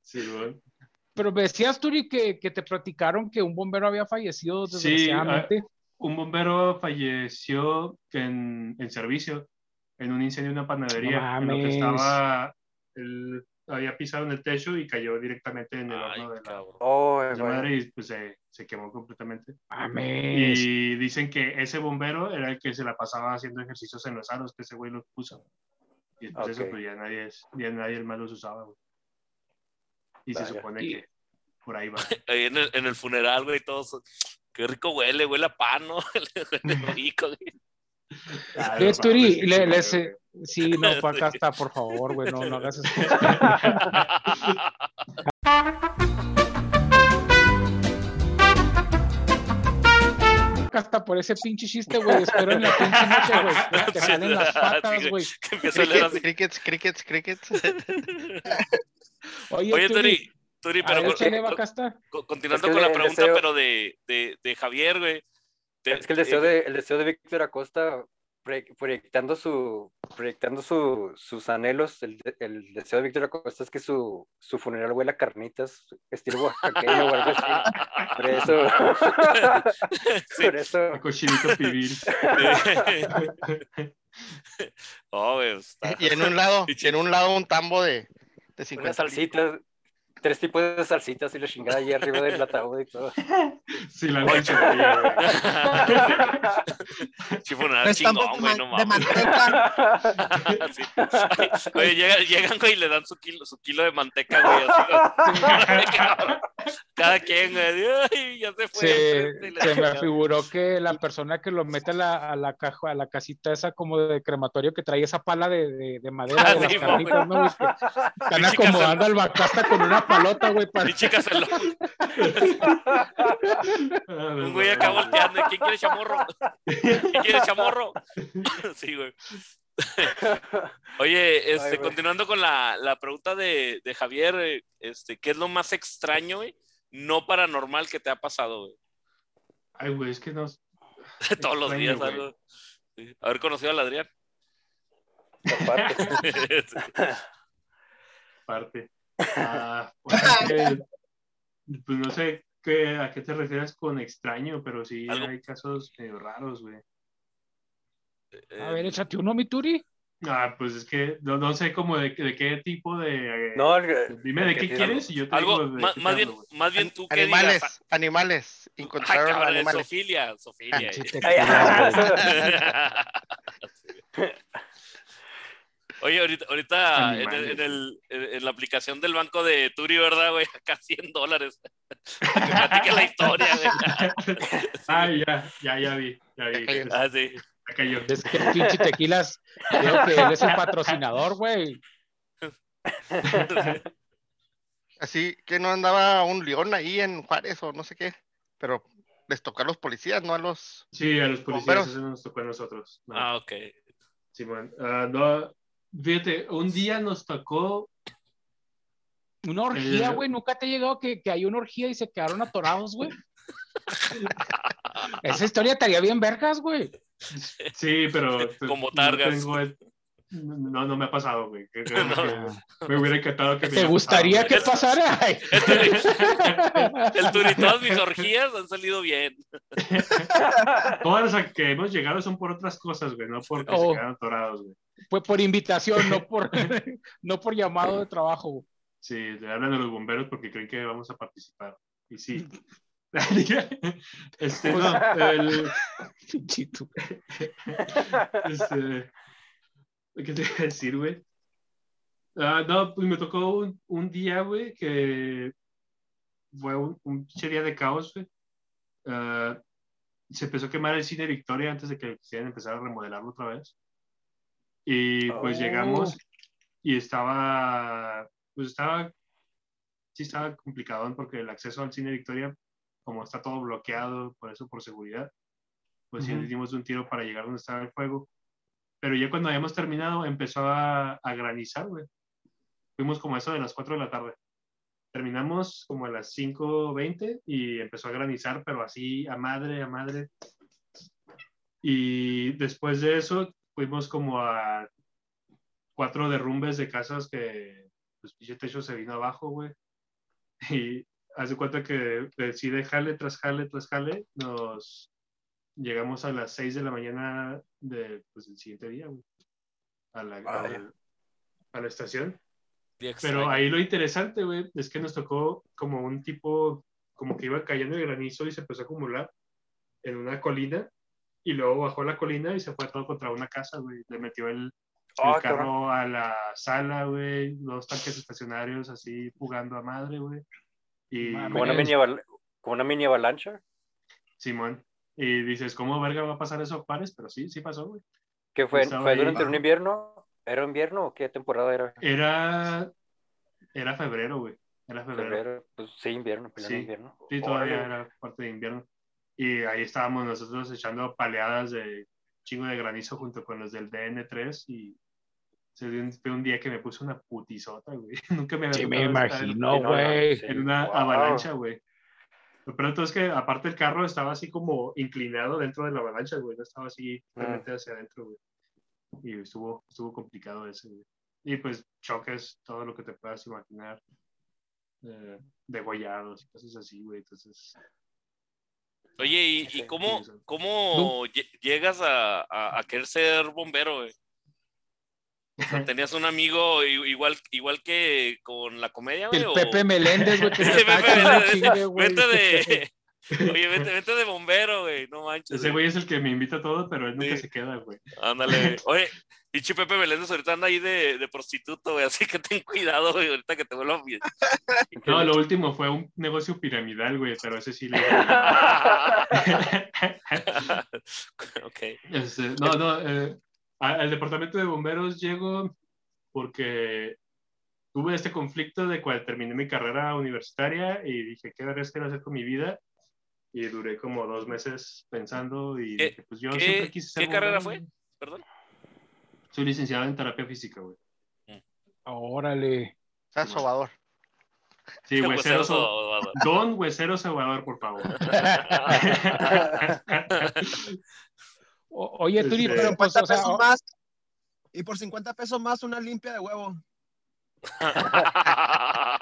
Sí, bueno. Pero me decías, Turi, que, que te platicaron que un bombero había fallecido Sí, desgraciadamente. un bombero falleció en, en servicio en un incendio en una panadería. No en lo que estaba, él había pisado en el techo y cayó directamente en el Ay, horno de la. Oh, de madre y pues se, se quemó completamente. Mames. Y dicen que ese bombero era el que se la pasaba haciendo ejercicios en los aros, que ese güey los puso. Y después de eso pues ya nadie, es- ya nadie más los usaba. güey. Y se Vaya. supone Y- que por ahí va. [laughs] Ahí en el, en el funeral, güey, todos. Qué rico huele, huele a pan, ¿no? [laughs] Huele rico, güey. Ah, Eh, Turi, le- güey. eh, sí, no, [laughs] acá está, por favor, güey, no, no hagas eso. Acá está por ese pinche chiste, güey. Espero en la pinche noche, güey. Que te jalen las patas, güey. Crickets, crickets, crickets, crickets. [laughs] Oye, Oye, Turi, Turi, pero ver, con- continuando Es que con la pregunta, deseo- pero de, de, de Javier, güey. Es que el deseo eh, de, el deseo de Víctor Acosta, proye- proyectando, su, proyectando su, sus anhelos, el, el deseo de Víctor Acosta es que su, su funeral huela a carnitas, estilo oaxaqueño o algo así. Por eso, [laughs] sí. por eso, A cochinito pibil. [laughs] [laughs] Oh, Y en un lado, y en un lado un tambo de, de unas 50 salsitas, tres tipos de salsitas y la chingada ahí arriba del ataúd y todo. Sí, la noche. güey. [laughs] Sí, fue una chingón, de, güey, no de mames. manteca. [laughs] Sí. Oye, llegan, llegan, güey, y le dan su kilo, su kilo de manteca, güey. así. Cada quien, güey. Ay, ya se fue. La se me chingada. figuró que la persona que lo mete a la, a la caja, a la casita esa como de crematorio que trae esa pala de, de, de madera Ah, de las sí, carnitas, ¿no? [laughs] están acomodando al bacasta con una palota, güey, para... Y chicas, el- [laughs] Ah, un güey acá volteando. ¿y ¿Quién quiere chamorro? ¿Quién quiere chamorro? [laughs] Sí, güey. Oye, este, Ay, continuando con la, la pregunta de, de Javier, eh, este, ¿qué es lo más extraño, güey? No paranormal que te ha pasado, güey. Ay, güey, es que no. [laughs] Todos los días, güey. algo. Sí. Haber conocido al Adrián. Aparte. Sí. parte. Ah, pues, es que, pues no sé qué, a qué te refieres con extraño, pero sí Algo- hay casos medio raros, güey. A ver, échate uno, mi Turi. Ah, pues es que no, no sé cómo de, de qué tipo de. No, el- Dime de el qué quieres y yo te algo, digo de más, más bien, hablo, más bien tú que Animales, digas. animales. Ay, Encontraron cabrón, animales. Sofilia, Sofilia. Eh. güey. Oye, ahorita, ahorita en, el- la aplicación del banco de Turi, ¿verdad, güey? [laughs] Acá 100 dólares. Para que platique la historia, güey. [laughs] Ah, ya, ya, ya vi. Ya vi. Ah, sí. Ya cayó. Es que el pinche tequilas, creo que él es el patrocinador, güey. [laughs] Así que no andaba un león ahí en Juárez o no sé qué, pero les tocó a los policías, no a los... Sí, a los policías Bomberos. eso nos tocó a nosotros. No, Ah, ok. Simón. Ah, no, fíjate, un día nos tocó Una orgía, Eh, güey. Nunca te ha llegado que, que hay una orgía y se quedaron atorados, güey. [laughs] Esa historia estaría bien vergas, güey. Sí, pero. [laughs] Como no targas. tengo el- No, no me ha pasado, güey. [laughs] No. Me hubiera encantado que me ¿Te gustaría que pasara? El Turi, todas mis orgías han salido bien. Todas las que hemos llegado son por otras cosas, güey, no porque Oh. se quedaron atorados, güey. Fue por invitación, no por, [laughs] [laughs] no por llamado de trabajo. Sí, le hablan a los bomberos porque creen que vamos a participar. Y sí. [laughs] este, no, el, Chito. este, ¿qué te iba a decir, güey? Ah, no, pues me tocó un, un día, güey, que fue un, un pinche día de caos, güey. Ah, se empezó a quemar el cine Victoria antes de que quisieran empezar a remodelarlo otra vez. Y pues Oh. llegamos y estaba, pues estaba, sí estaba complicado porque el acceso al cine Victoria, como está todo bloqueado, por eso por seguridad, pues sí Ujú. le dimos un tiro para llegar donde estaba el fuego. Pero ya cuando habíamos terminado empezó a, a granizar, güey. Fuimos como eso de las 4 de la tarde. Terminamos como a las 5.20 y empezó a granizar, pero así a madre, a madre. Y después de eso fuimos como a cuatro derrumbes de casas que pues pinche techo se vino abajo, güey. Y hace cuenta que decide jale tras jale tras jale, nos llegamos a las 6 de la mañana de, pues, del siguiente día, güey. A la, Vaya. al- a la estación. Pero ahí lo interesante, güey, es que nos tocó como un tipo, como que iba cayendo el granizo y se empezó a acumular en una colina y luego bajó la colina y se fue todo contra una casa, güey. Le metió el, el Ah, carro a la sala, güey, dos tanques estacionarios así jugando a madre, güey. Y. Como una mini, aval- como una mini avalancha. Simón. Y dices, ¿cómo verga va a pasar eso Juárez? Pero sí, sí pasó, güey. ¿Qué fue? Estaba ¿Fue ahí. durante un invierno? ¿Era invierno o qué temporada era? Era, era febrero, güey. Era febrero. Febrero. Pues sí, invierno, Sí. invierno. Sí, todavía Órale. era parte de invierno. Y ahí estábamos nosotros echando paleadas de chingo de granizo junto con los del DN3 y se dio un, fue un día que me puse una putisota, güey. [laughs] Nunca me había Sí, me imagino, no, güey. en una Wow. avalancha, güey. Lo todo es que aparte el carro estaba así como inclinado dentro de la avalancha, güey. No estaba así Mm. realmente hacia adentro, güey. Y estuvo, estuvo complicado ese, güey. Y pues choques, todo lo que te puedas imaginar. Eh, degollados, cosas así, güey. Entonces, Oye, ¿y, cómo, cómo lle- llegas a, a- a querer ser bombero, güey? O sea, [laughs] ¿tenías un amigo i- igual, igual que con la comedia, güey? El o- Pepe Meléndez, güey, que [laughs] se Pepe Meléndez, güey. Vete de... [laughs] Oye, vete, vete de bombero, güey. No manches. ese güey es el que me invita a todo, pero él nunca Sí. se queda, güey. Ándale. Oye, pinche Pepe Meléndez ahorita anda ahí de, de prostituto, güey. Así que ten cuidado, güey. Ahorita que te vuelva a... [laughs] No, lo último fue un negocio piramidal, güey, pero ese sí le... [laughs] [laughs] ok. Este, no, no, eh, al departamento de bomberos llego porque tuve este conflicto de cuando terminé mi carrera universitaria y dije, ¿qué verás quiero hacer con mi vida? Y duré como dos meses pensando y ¿Qué- dije, pues yo qué- siempre quise ser qué carrera bombero. fue? Perdón. Soy licenciado en terapia física, güey. Órale. Está sobador. Sí, [laughs] Huesero huesero, so- sobador. Don Huesero Salvador, por favor. O- oye, Turi, Este- pero pues, 50 o sea, o- más. Y por 50 pesos más una limpia de huevo. [laughs]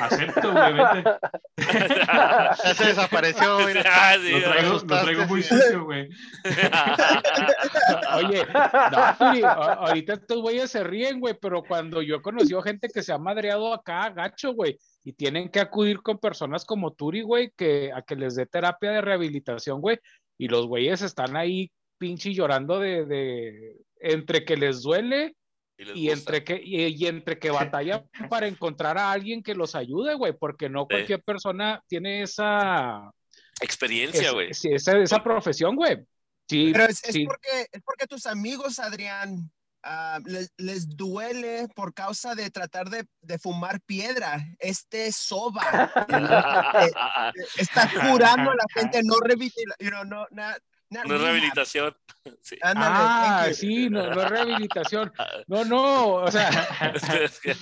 Acepto, güey, vete. [laughs] Ya se desapareció, mira. Ah, sí, Lo traigo, lo traigo muy sucio, güey. [laughs] Oye, no, ahorita estos güeyes se ríen, güey, pero cuando yo he conocido gente que se ha madreado acá, gacho, güey, y tienen que acudir con personas como Turi, güey, que a que les dé terapia de rehabilitación, güey, y los güeyes están ahí pinche llorando de, de entre que les duele Y les y gusta. entre que y, y entre que batallan para encontrar a alguien que los ayude, güey, porque no cualquier persona tiene esa Experiencia, es- güey. sí, esa, esa profesión, güey. Sí, Pero es, es porque, es porque tus amigos, Adrián, ah, les, les duele por causa de tratar de, de fumar piedra. Este soba [laughs] eh, está curando a la gente, no revitila, you know, no, not No es rehab. rehabilitación. [laughs] Sí. Ándale, Ah, sí, no, no es rehabilitación. [laughs] No, no, o sea, [laughs] Es que-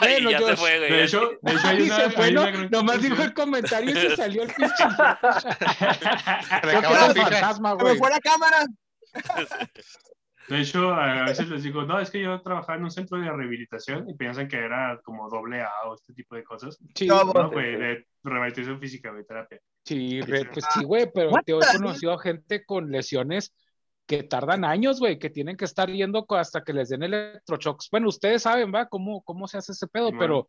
Bueno, ya yo- se fue, güey. De hecho, de hecho hay una, se fue, hay ¿no? una Nomás dijo el comentario y se salió el pinche. Fantasma, Se me güey. fue la cámara. De hecho, a veces les digo, no, es que yo trabajaba en un centro de rehabilitación y piensan que era como doble A o este tipo de cosas. Sí, No, No, güey, de rehabilitación física, güey, terapia. sí, re- pues sí, güey, pero te he conocido a gente con lesiones que tardan años, güey, que tienen que estar yendo hasta que les den electroshocks. Bueno, ustedes saben, ¿va? ¿Cómo, cómo se hace ese pedo? Simón. Pero,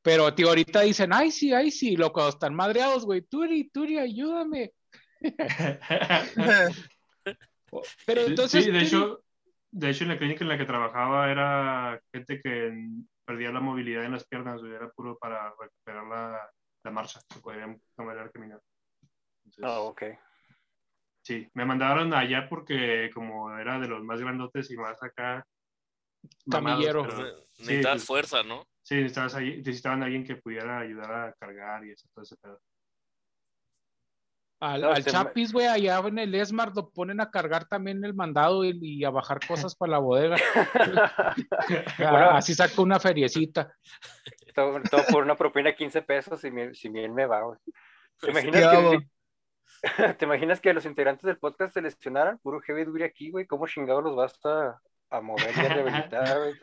pero, tío, ahorita dicen, ay, sí, ay, sí, lo cuando están madreados, güey, Turi, Turi, ayúdame. [laughs] [laughs] Pero entonces, sí, de Turi- hecho, de hecho, en la clínica en la que trabajaba era gente que perdía la movilidad en las piernas, era puro para recuperar la, la marcha, se podían caminar, caminar. Entonces, Ah, ok. Sí, me mandaron allá porque como era de los más grandotes y más acá. mamados, Camillero. pero- Pues, sí, Necesitas pues, fuerza, ¿no? Sí, necesitabas necesitaban a alguien que pudiera ayudar a cargar y eso, todo ese pedo. Al, No, al este, Chapis, güey, allá en el Esmar lo ponen a cargar también el mandado y, y a bajar [laughs] cosas para la bodega. [laughs] Ah, Así saca una feriecita. todo, todo por una propina de 15 pesos y mi- si bien me va, güey. ¿Te imaginas, que, [laughs] ¿Te imaginas que los integrantes del podcast se lesionaran? Puro heavy duty aquí, güey. ¿Cómo chingados los vas a, a mover y a rehabilitar, güey?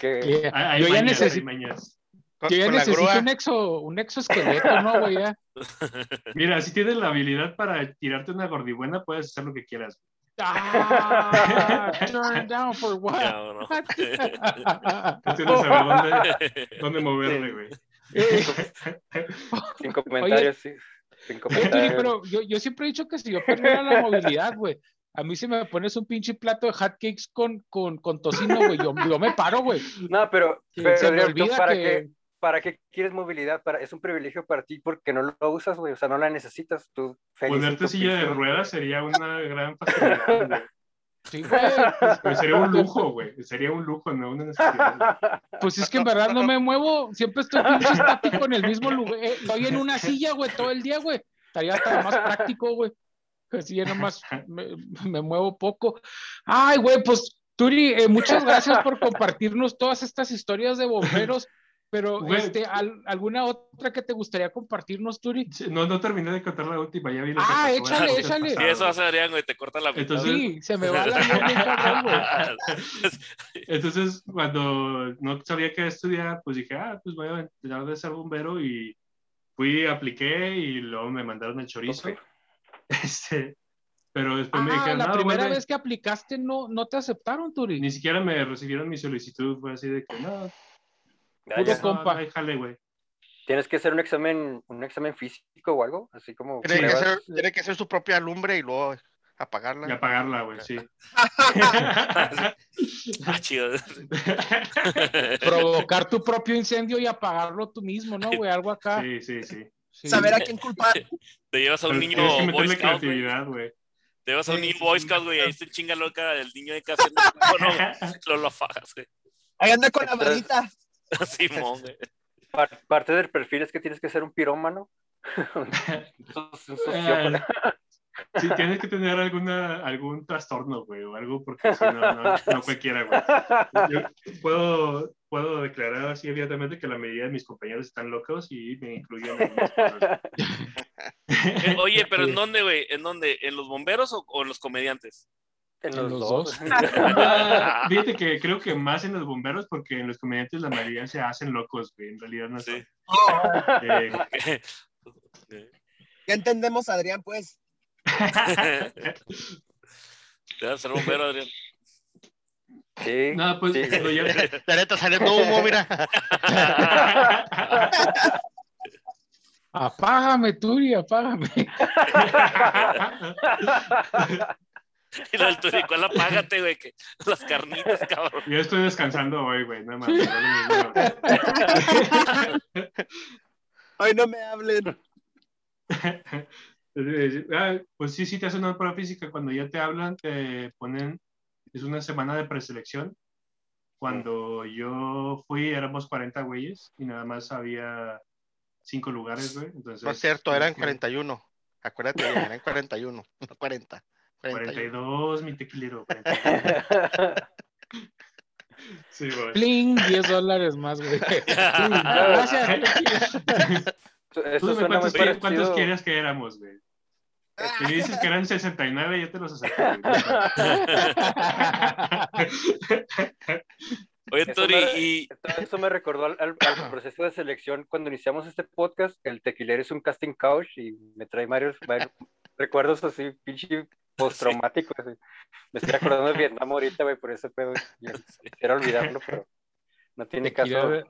Que- Yeah. Hay, hay Yo ya mañas, hay necesito, mañas. Con, yo ya necesito grúa. un, exo, un exoesqueleto, ¿no, güey? Ya. [laughs] Mira, si tienes la habilidad para tirarte una gordibuena, puedes hacer lo que quieras. Ah, [laughs] turn down for what? [laughs] Ya, ¿o no? Cuestión de saber dónde, dónde moverle, güey. Sin comentarios, sí. Sin comentarios. pero yo, yo siempre he dicho que si yo perdiera la movilidad, güey, a mí si me pones un pinche plato de hotcakes con, con, con tocino, güey, yo, yo me paro, güey. No, pero, pero se me Adrián, ¿tú olvida ¿para, que- qué, ¿para qué quieres movilidad? Para, es un privilegio para ti porque no lo usas, güey. O sea, no la necesitas. Tú feliz Ponerte tu silla de ruedas sería una gran facilidad, güey. Sí, güey. [laughs] Pero sería un lujo, güey. Sería un lujo, no una necesidad. Pues es que en verdad no me muevo, siempre estoy pinche estático en el mismo lugar. eh, Estoy en una silla, güey, todo el día, güey. Estaría hasta más práctico, güey. Así ya nomás me, me muevo poco. Ay, güey, pues Turi, eh, muchas gracias por compartirnos todas estas historias de bomberos. Pero, Güey. este, al- ¿alguna otra que te gustaría compartirnos, Turi? No, no terminé de contar la última, ya vi que Ah, échale, [laughs] échale. Pasado. eso hace Adrián, güey, te corta la mitad. Entonces- Sí, se me va la. [laughs] [laughs] Entonces, cuando no sabía qué estudiar, pues dije, ah, pues voy a intentar de ser bombero y fui, apliqué y luego me mandaron el chorizo. Ok. Este, pero después me Ah, dijeron, la no, primera vuelve". vez que aplicaste no, no te aceptaron, Turi. Ni siquiera me recibieron mi solicitud, fue así de que no, Ya, ya. compa. no jale, güey. Tienes que hacer un examen, un examen físico o algo, así como Tiene, que tiene ser su propia lumbre y luego apagarla. Y apagarla, güey, sí. [laughs] Ah, chido. Provocar tu propio incendio y apagarlo tú mismo, ¿no, güey? Algo acá. sí, sí, sí. Sí. Saber a quién culpar. [laughs] Te llevas a un Pero niño que Boy Scout, güey. Te llevas a un Sí, niño sí, Boy. Scout, güey. Ahí está en chinga loca el niño de casa. [laughs] No, no, lo, lo afagas, güey. Ahí anda con la varita. [laughs] Simón, parte del perfil es que tienes que ser un pirómano. [laughs] Un sociópata. Sí, tienes que tener alguna, algún trastorno, güey, o algo, porque si no, no, no cualquiera, güey. Yo puedo, puedo declarar así abiertamente que la mayoría de mis compañeros están locos y me incluyen en mis cosas. Eh, Oye, pero ¿en dónde, güey? ¿En dónde? ¿En los bomberos o, o en los comediantes? En los, los dos. [laughs] Ah, [laughs] Fíjate que creo que más en los bomberos, porque en los comediantes la mayoría se hacen locos, güey, en realidad no Sí. son. [laughs] Eh, Ya entendemos, Adrián, pues. Te vas a ser bombero, Adrián. Sí. no, pues, sí. saliendo humo, mira. Apágame, Turi, apágame. [laughs] Y lo del Turi, ¿cuál apágate, güey? Que las carnitas, cabrón. Yo estoy descansando hoy, güey, nada más. Ay, no me hablen. [laughs] Ah, pues sí, sí te hacen una prueba física. Cuando ya te hablan, te ponen es una semana de preselección. Cuando yo fui éramos 40 güeyes y nada más había cinco lugares, güey. Entonces, No es cierto, eran fue 41. Acuérdate, eran 41, no 40. 41. 42, mi tequilero. 42. [laughs] Sí, güey. Pling, 10 dólares más, güey. [laughs] Gracias. Tú dime cuántos, quieres que éramos, güey. Si me dices que eran 69, yo te los acepto. [laughs] Oye, Tori, y Eso me recordó al, al- al proceso de selección cuando iniciamos este podcast. El tequilero es un casting couch y me trae varios, varios recuerdos así, pinche postraumáticos. así. Me estoy acordando de Vietnam ahorita, güey, por ese pedo. [laughs] Yo quisiera olvidarlo, pero no tiene caso. Tequila,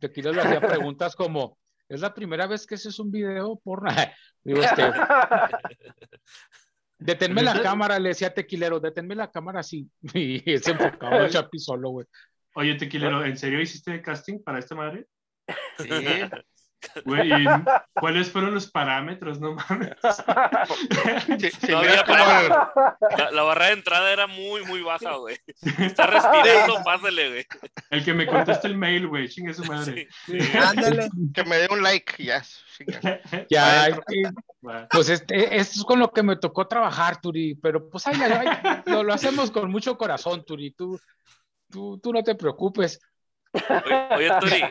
Tequila le hacía preguntas como, ¿es la primera vez que haces un video porno? [laughs] Digo, este, [laughs] deténme la cámara, le decía Tequilero, deténme la cámara así. Y se enfocaba el chapi solo, güey. Oye, tequilero, ¿en serio hiciste casting para esta madre? Sí, Güey, ¿y cuáles fueron los parámetros? No mames. [laughs] sí, sí, No mira [laughs] había cómo- la, la barrera de entrada era muy, muy baja, güey. Está respirando, pásale, güey. El que me conteste el mail, güey, chingue su madre. Sí. Ándale. que me dé un like, ya. [laughs] Ya, pues este, esto es con lo que me tocó trabajar, Turi, pero pues ahí, ahí, lo, lo hacemos con mucho corazón, Turi, tú, tú, tú no te preocupes. Oye, oye, Tori,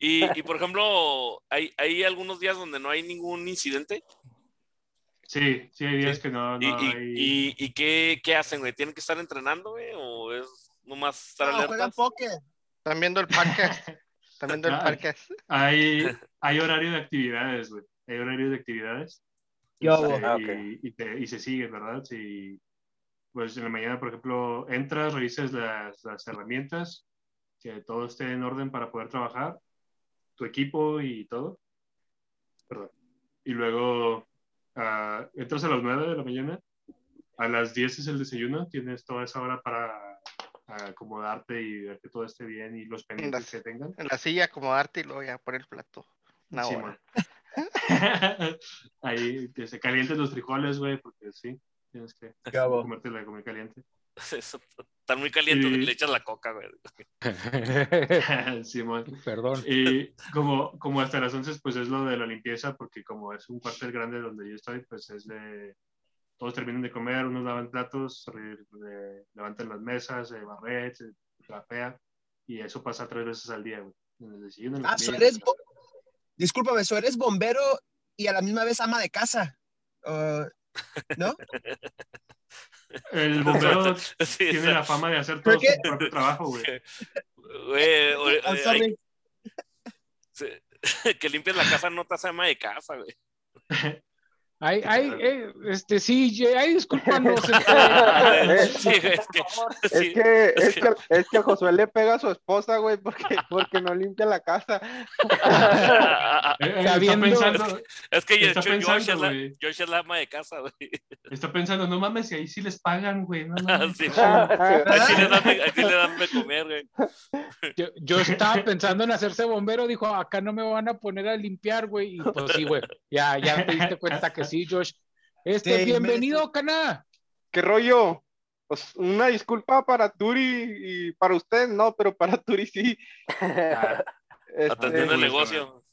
y, [laughs] y por ejemplo, ¿hay, ¿hay algunos días donde no hay ningún incidente? Sí, sí, hay días que no, ¿Y, no y, hay... y, y qué, qué hacen, güey? ¿Tienen que estar entrenando, güey? ¿O es nomás estar No, juegan alertas? póker. Están viendo el podcast. [laughs] Están viendo el podcast. Hay, [laughs] hay horario de actividades, güey. Hay horario de actividades. Yo, Este, Ah, y te- y se sigue, ¿verdad? Si, pues en la mañana, por ejemplo, entras, revisas las, las herramientas, que todo esté en orden para poder trabajar, tu equipo y todo. Perdón. Y luego ah, entras a las 9 de la mañana, a las 10 es el desayuno, tienes toda esa hora para ah, acomodarte y ver que todo esté bien y los pendientes Las- que tengan. En la silla, acomodarte y luego ya poner el plato. Una Sí, hora. [laughs] Ahí que se calienten los frijoles, güey, porque sí, tienes que comerte la comida caliente. [laughs] Eso, Están muy calientes, güey, le echas la coca, güey. [laughs] Simón. Perdón. Y como, como hasta las 11, pues es lo de la limpieza, porque como es un cuartel grande donde yo estoy, pues es de. Todos terminan de comer, unos lavan platos, re- re- levantan las mesas, se barret, se trapea, y eso pasa tres veces al día, güey. En el desayuno, en la Ah, y la eres, bo- discúlpame, so eres bombero y a la misma vez ama de casa. Uh, ¿No? [laughs] El [laughs] bombero Sí, tiene la fama de hacer ¿Por todo su propio trabajo, güey. Güey, eh, hay- [laughs] se- [laughs] que limpies la casa no te hace ama de casa, güey. Ay, ay, eh, este, sí, ay, discúlpanos, [laughs] este, Sí, güey, es que, Es que, es que- que, es que Josué le pega a su esposa, güey, porque, porque no limpia la casa. [laughs] Eh, eh, Está pensando, Es que es la, güey. Josh es la ama de casa, güey. está pensando, no mames, si ahí sí les pagan, güey. No, mames. Sí, [laughs] ahí sí ahí dan de comer, güey. yo, yo estaba pensando en hacerse bombero, dijo, acá no me van a poner a limpiar, güey, y pues sí, güey, ya, ya te diste cuenta que sí, Josh. Este, Sí, bienvenido, Cana. ¿Qué rollo? Pues una disculpa para Turi y para usted, no, pero para [laughs] Turi sí. [laughs] Este, Atendiendo el negocio.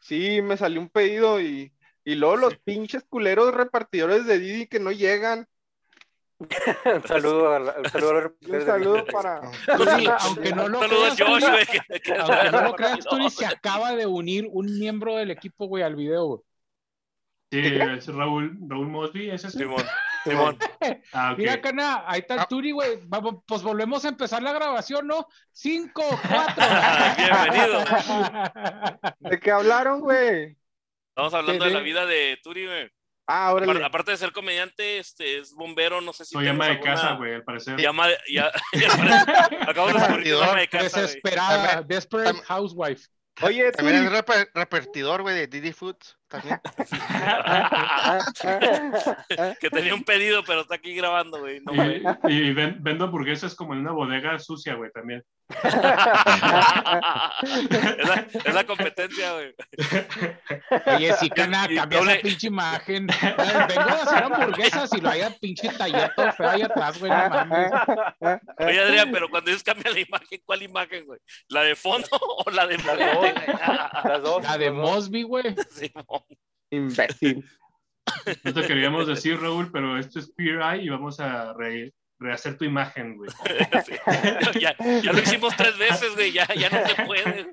sí, me salió un pedido y, y luego los pinches culeros repartidores de Didi que no llegan. [laughs] Un saludo a, la- un saludo un saludo para. Turi, aunque no lo Saludos, creas, Josh, aunque no lo creas, Turi, se acaba de unir un miembro del equipo, güey, al video, güey. Sí, es Raúl, Raúl Mosby, ¿es ese? Simón, [laughs] Simón. Ah. Mira, Cana, ahí está el Ah. Turi, güey. Vamos, pues volvemos a empezar la grabación, ¿no? Cinco, cuatro. [laughs] Bienvenido. [laughs] ¿De qué hablaron, güey? Estamos hablando de la vida de Turi, güey. Ah, órale. Aparte de ser comediante, este, es bombero, no sé si Soy tienes ama de alguna- casa, güey, al parecer. Llama de- ya, ya parece- acabamos de descubrir que es ama de casa. Desesperada, También- desperate housewife. Oye, También Turi, es repa- repartidor, güey, de Didi Foods. También. [laughs] que tenía un pedido, pero está aquí grabando, güey. No, Y, güey. y ven- vendo hamburguesas como en una bodega sucia, güey, también. es, la, es la competencia, güey. Oye, sí, cana, cambia doble- esa pinche imagen. Vengo a hacer hamburguesas y lo haya pinche taller todo feo ahí atrás, güey. No mames. Oye, Adrián, pero cuando dices cambia la imagen, ¿cuál imagen, güey? ¿La de fondo [laughs] o la de. La de. Mosby, güey. [laughs] Simón. Imbécil. No te queríamos decir, Raúl, pero esto es Peer Eye y vamos a re- rehacer tu imagen, güey. [laughs] Sí. Ya, ya lo hicimos tres veces, güey. Ya, ya no se puede.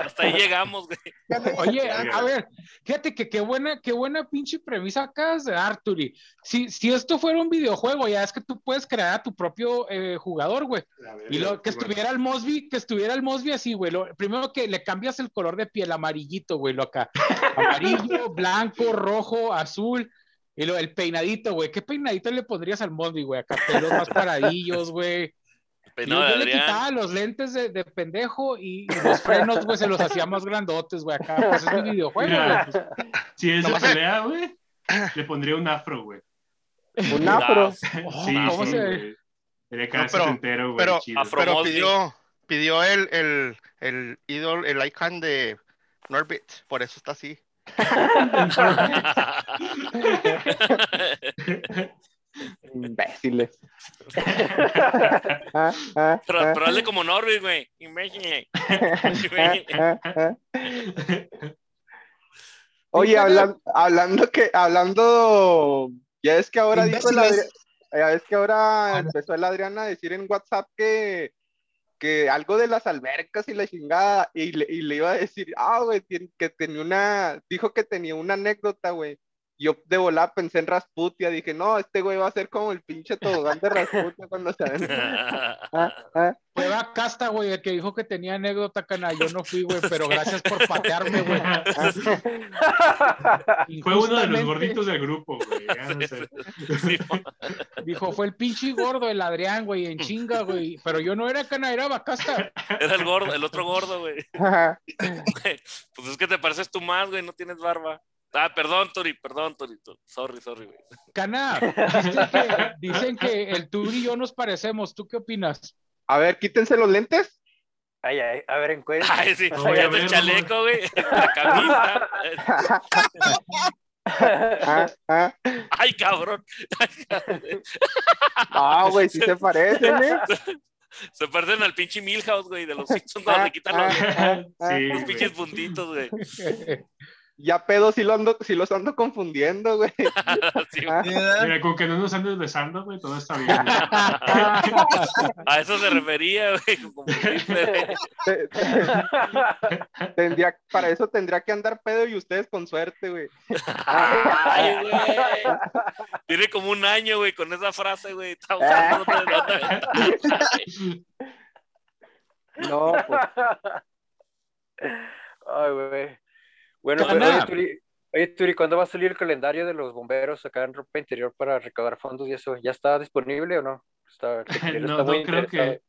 Hasta ahí llegamos, güey. Oye, a, a ver, fíjate que qué buena, qué buena pinche premisa acabas de dar, Turi. Si, si esto fuera un videojuego, ya es que tú puedes crear a tu propio eh, jugador, güey. Y lo, que estuviera el Mosby, que estuviera el Mosby así, güey. Lo, primero que le cambias el color de piel, amarillito, güey, lo acá. Amarillo, blanco, rojo, azul. Y lo, el peinadito, güey. ¿Qué peinadito le pondrías al Mosby, güey? Acá pelos más paradillos, güey. Peinado yo, le quitaba los lentes de, de pendejo y, y los frenos, güey, se los hacía más grandotes, güey. Acá, pues es mi videojuego, Mira, güey. Si es de pelea, güey, le pondría un afro, güey. Un afro. Oh, Sí, ¿cómo sí, se- güey. Sería cada No, pero- setentero, güey. pero- chido. Afro- Pero pidió, pidió el, el, el idol, el icon de Norbit, por eso está así. [laughs] Imbéciles. Ah, [laughs] ah, Pero, ah, pero hazle como Norby, güey. Ah. Oye, hablan- hablando que, hablando, ya es que ahora dijo Imbéciles. Adri- ya es que ahora Ah, no. empezó el Adrián a decir en WhatsApp que, que algo de las albercas y la chingada, y le, y le iba a decir, ah, güey, que tenía una, dijo que tenía una anécdota, güey. Yo de volada pensé en Rasputia, dije, no, este güey va a ser como el pinche tobogán de Rasputia cuando se ven. [laughs] Ah, ah. Fue Casta, güey, el que dijo que tenía anécdota, cana. Yo no fui, güey, pero gracias por patearme, güey. [laughs] Fue uno de los gorditos del grupo, güey. no sé. [laughs] Dijo, fue el pinche gordo, el Adrián, güey, en chinga, güey. Pero yo no era cana, era Bacasta. Era el gordo, el otro gordo, güey. Ajá. Güey, Pues es que te pareces tú más, güey. No tienes barba. Ah, perdón, Tori, perdón, Torito. Sorry, sorry, güey. Cana, [laughs] dicen que, dicen que el Turi y yo nos parecemos. ¿Tú qué opinas? A ver, quítense los lentes. Ay, ay, a ver, encuentra. Ay, sí, No voy a fíjate el ver, chaleco, güey. La camisa. Ah, [laughs] ah. Ay, cabrón. Ah, güey, sí se parecen, ¿eh? Se parecen al pinche Milhouse, güey, de los Simpsons cuando le quitan los, [laughs] Sí, los pinches puntitos, güey. Ya pedo, sí, lo ando, sí los ando confundiendo, güey. [laughs] Sí, Mira, con que no nos andes besando, güey, todo está bien. [laughs] a eso se refería, güey. [laughs] Tendría, para eso tendría que andar pedo y ustedes con suerte, güey. Ay, güey. Tiene como un año, güey, con esa frase, güey. Está usando No, pues. Ay, güey. Bueno, pero, oye, Turi, oye, Turi, ¿cuándo va a salir el calendario de los bomberos acá en ropa interior para recaudar fondos y eso? ¿Ya está disponible o no? Está, [laughs] No, está muy no creo que.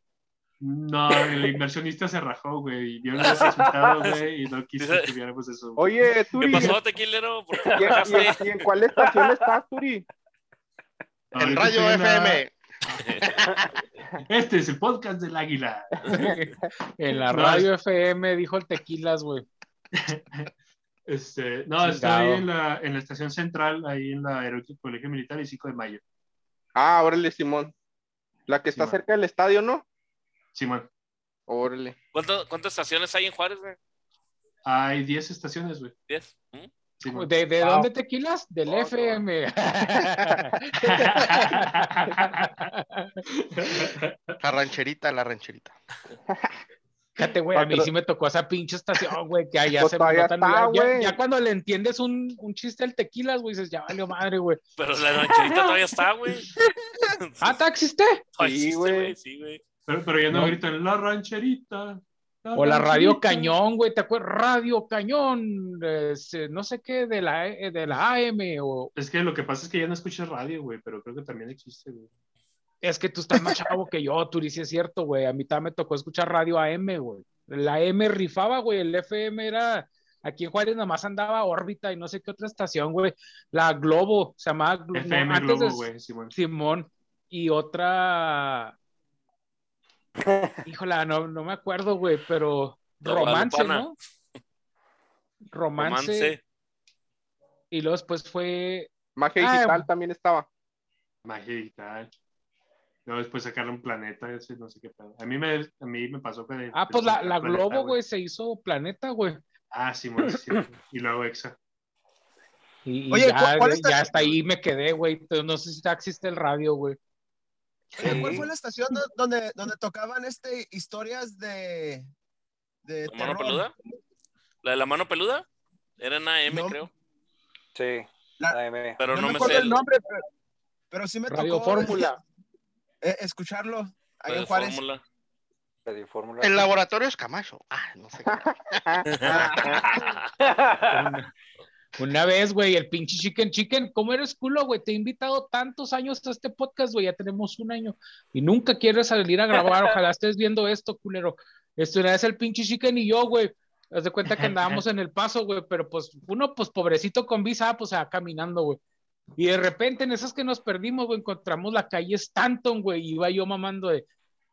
No, el inversionista se rajó, güey, y vio los resultados, [laughs] güey, y no quiso que viéramos eso. güey. Oye, ¿Qué Turi, pasó, tequilero? ¿Por qué ¿y en, y rajaste? en- y en cuál estación estás, Turi? En Radio la- FM. Este es el podcast del águila. [laughs] En la No, radio FM dijo el tequilas, güey. Este, no, Chingado. estoy en la, en la estación central, ahí en la Aeronáutico Colegio Militar y 5 de mayo. Ah, órale, Simón. La que está Simón. cerca del estadio, ¿no? Simón, Órale. ¿Cuánto- ¿Cuántas estaciones hay en Juárez, güey? hay 10 estaciones, güey. ¿Diez? ¿Mm? Simón. ¿De, de Wow. dónde tequilas? Del Oh, no. FM. [laughs] [laughs] La rancherita, la rancherita. [laughs] Fíjate, güey, a mí sí me tocó esa pinche estación, güey, que allá Pues se está, ya- güey. ya, cuando le entiendes un, un chiste al tequilas, güey, dices, ya valió madre, güey. Pero la rancherita todavía está, güey. [laughs] Ah, ¿está existe? [laughs] Sí, güey. Sí, güey. Pero, pero ya no, No. gritan la rancherita. O la Radio rancherita". Cañón, güey, ¿te acuerdas? Radio Cañón, este, no sé qué, de la, eh, de la AM, o Es que lo que pasa es que ya no escuchas radio, güey, pero creo que también existe, güey. Es que tú estás más chavo que yo, Turi, sí es cierto, güey. A mí también me tocó escuchar Radio AM, güey. La AM rifaba, güey, el FM era Aquí en Juárez nada más andaba órbita y no sé qué otra estación, güey. La Globo, se llamaba Glo- FM antes Globo, güey, Simón. Simón. Y otra. Híjola, no, no me acuerdo, güey, pero romance. ¿no? Romance, Romance. Y luego después fue. Magia Ah, digital también estaba. Magia y tal. Luego después sacaron Planeta, ese no sé qué pedo. A mí me, a mí me pasó que... Ah, pues la, la Planeta, Globo, güey, se hizo Planeta, güey. Ah, sí, sí. [laughs] Y luego Exa. Y, y Oye, ya, ¿cuál- cuál está- ya hasta ahí me quedé, güey. No sé si ya existe el radio, güey. ¿Cuál fue la estación do- donde, donde tocaban este historias de, de ¿La mano peluda? ¿La de la mano peluda? Era en AM, No. creo. Sí, La- AM. Pero no, no, me me acuerdo sé. el nombre, pero, pero sí me Radio tocó Fórmula. Eh, escucharlo ahí en Juárez. Fórmula. El laboratorio es Camacho. Ah, no sé. qué. Una, [laughs] una vez, güey, el pinche Chicken Chicken, ¿cómo eres culo, güey? Te he invitado tantos años a este podcast, güey, ya tenemos un año y nunca quieres salir a grabar. Ojalá estés viendo esto, culero. Esto una vez el pinche Chicken y yo, güey. Haz de cuenta que andábamos en el paso, güey, pero pues uno, pues pobrecito con visa, pues ah, caminando, güey. Y de repente en esas que nos perdimos, güey, encontramos la calle Stanton, güey, y iba yo mamando de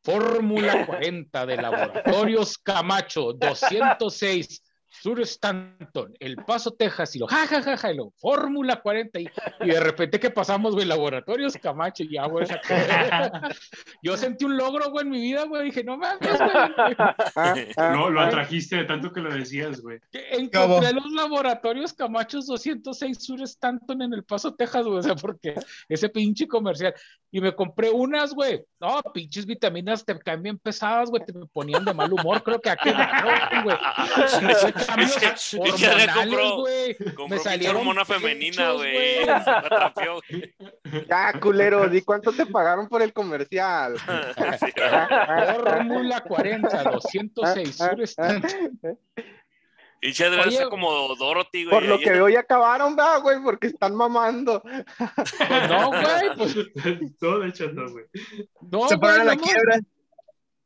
Fórmula 40 de Laboratorios Camacho, 206, Sur Stanton, El Paso, Texas, y lo ja, ja, ja, ja, y lo Fórmula 40, y, y de repente que pasamos, güey, Laboratorios Camacho, y ya, güey, [laughs] yo sentí un logro, güey, en mi vida, güey, dije, no mames, güey, Ah, ah, Lo, lo ah. atrajiste de tanto que lo decías, güey. encontré los laboratorios Camachos 206 Sur Stanton en El Paso, Texas, güey, o sea, porque ese pinche comercial. Y me compré unas, güey. No, pinches vitaminas te caen bien pesadas, güey, te me ponían de mal humor, creo que aquí, [laughs] güey. Cambios Es que- es hormonales, compró- güey. Me salieron hormona femenina, güey. Ya, culero, di cuánto te pagaron por el comercial. [laughs] Sí, Fórmula 40, 206 Sur Stanton. Y che, Adrián Oye, está como Dorothy, güey. Por lo que veo ya acabaron, ¿verdad, güey? Porque están mamando. Pues no, güey, pues [laughs] Todo hecho, no, güey. no, Se fueron a la quiebra.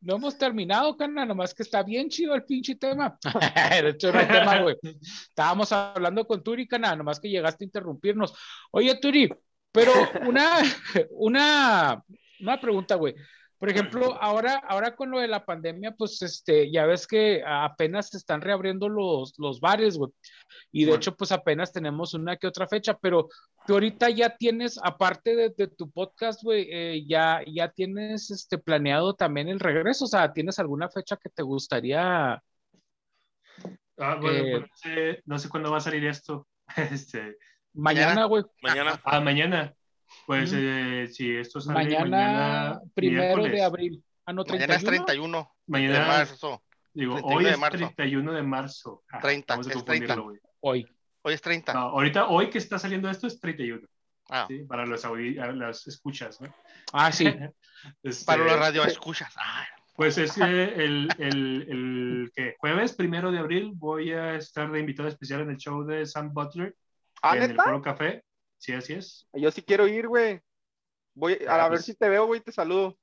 No hemos terminado, carnal, nomás que está bien chido el pinche tema. [laughs] De hecho, no hay tema, güey. Estábamos hablando con Turi, canal, nomás que llegaste a interrumpirnos. Oye, Turi, pero una, [laughs] una, una pregunta, güey. Por ejemplo, ahora, ahora con lo de la pandemia, pues este, ya ves que apenas se están reabriendo los, los bares, güey. Y de Bueno. hecho, pues apenas tenemos una que otra fecha, pero tú ahorita ya tienes, aparte de, de tu podcast, güey, eh, ya, ya tienes este, planeado también el regreso, o sea, ¿tienes alguna fecha que te gustaría? Ah, bueno, Eh, pues, no sé- no sé cuándo va a salir esto. [laughs] Este, Mañana, güey, Mañana. ah, mañana. Pues Ujú. eh, si esto sale mañana, mañana, primero de miércoles. abril. Ah, no, Mañana es 31. 31 de Mañana, marzo. digo, 31 hoy de es marzo. 31 de marzo. Ah, 30, vamos a es confundirlo, 30. güey. Hoy. Hoy es 30. No, ahorita, hoy que está saliendo esto es 31. Ah, ¿sí? Para los las escuchas, ¿no? Ah, sí. [laughs] Este, para los radioescuchas. Ah, Pues es que el, el, el que jueves primero de abril voy a estar de invitado especial en el show de Sam Butler ¿Ah, en el neta? Foro Café. Sí, así es. Yo sí quiero ir, güey. Voy a, Ah, ver pues. si te veo, güey, te saludo.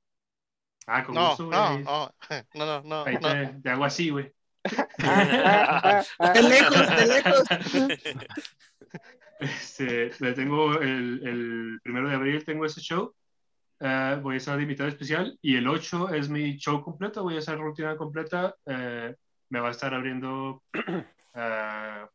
Ah, con no, gusto, no, güey. no, no, no, no, Ahí no. te, te hago así, güey. [laughs] De lejos, de lejos. Este, le tengo el, el primero de abril tengo ese show. Eh, voy a estar de invitado especial y el 8 es mi show completo. Voy a hacer rutina completa. Eh, me va a estar abriendo [clears throat] eh,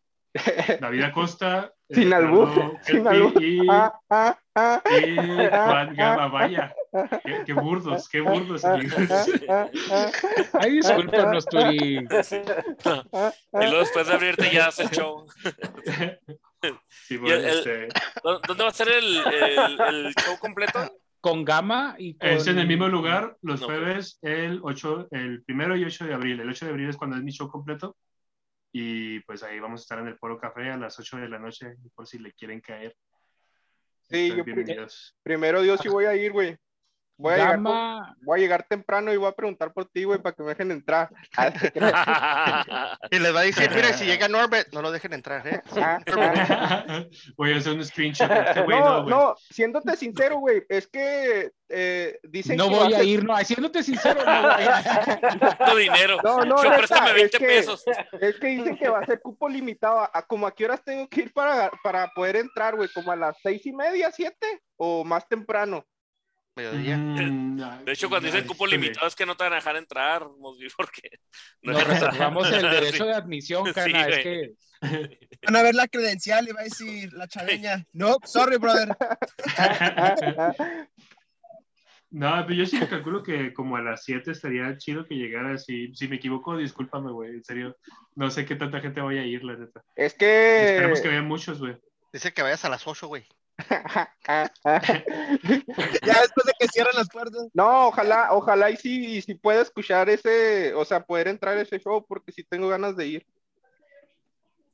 David Acosta, Sin albur, Carlo [laughs] sin albur. y, Ah, ah, ah, y Juan Gama. Vaya, qué, qué burdos, qué burdos, amigos. ah, ah, Ay, discúlpanos, Turi. Y luego después de abrirte ya hace [laughs] el show. Sí, bueno, el- este, ¿Dó- ¿Dónde va a ser el, el- el show completo? Con Gama y con... Es en el mismo lugar, los No. jueves, el 8, el primero y 8 de abril. El 8 de abril es cuando es mi show completo. Y pues ahí vamos a estar en el Foro Café a las 8 de la noche, por si le quieren caer. Sí, yo pri- bienvenidos. Primero Dios sí voy a ir, güey. Voy a, llegar, voy a llegar temprano y voy a preguntar por ti, güey, para que me dejen entrar. [laughs] Ah. Y les va a decir, mira, si llega Norbert, no lo dejen entrar, ¿eh? Ah, ah. [laughs] Voy a hacer un screenshot. Este güey, No, no, siéndote sincero, güey, es que eh, dicen No que voy a ir, no, haciéndote sincero, no voy a [laughs] Tanto dinero. No, no, Yo, neta, préstame es 20 que- pesos. Es que dicen que va a ser cupo limitado. ¿A, a como a qué horas tengo que ir para, para poder entrar, güey? ¿Como a las seis y media, siete? ¿O más temprano? Mediodía. Mm, De hecho, cuando dicen cupo híjole. limitado es que no te van a dejar entrar, Mosby, [laughs] porque no Nos reservamos el [laughs] derecho Sí. de admisión, Sí, cana. es güey. que [laughs] Van a ver la credencial y va a decir la chaveña. No, sorry, brother. No, pero yo sí calculo que como a las 7 estaría chido que llegara. Si, si me equivoco, discúlpame, güey. En serio, no sé qué tanta gente vaya a ir, la neta. Es que. Esperemos que vean muchos, güey. Dice que vayas a las 8, güey. [laughs] Ya después de que cierran las puertas. No, ojalá, ojalá y sí, y si pueda escuchar ese, o sea, poder entrar a ese show, porque sí tengo ganas de ir.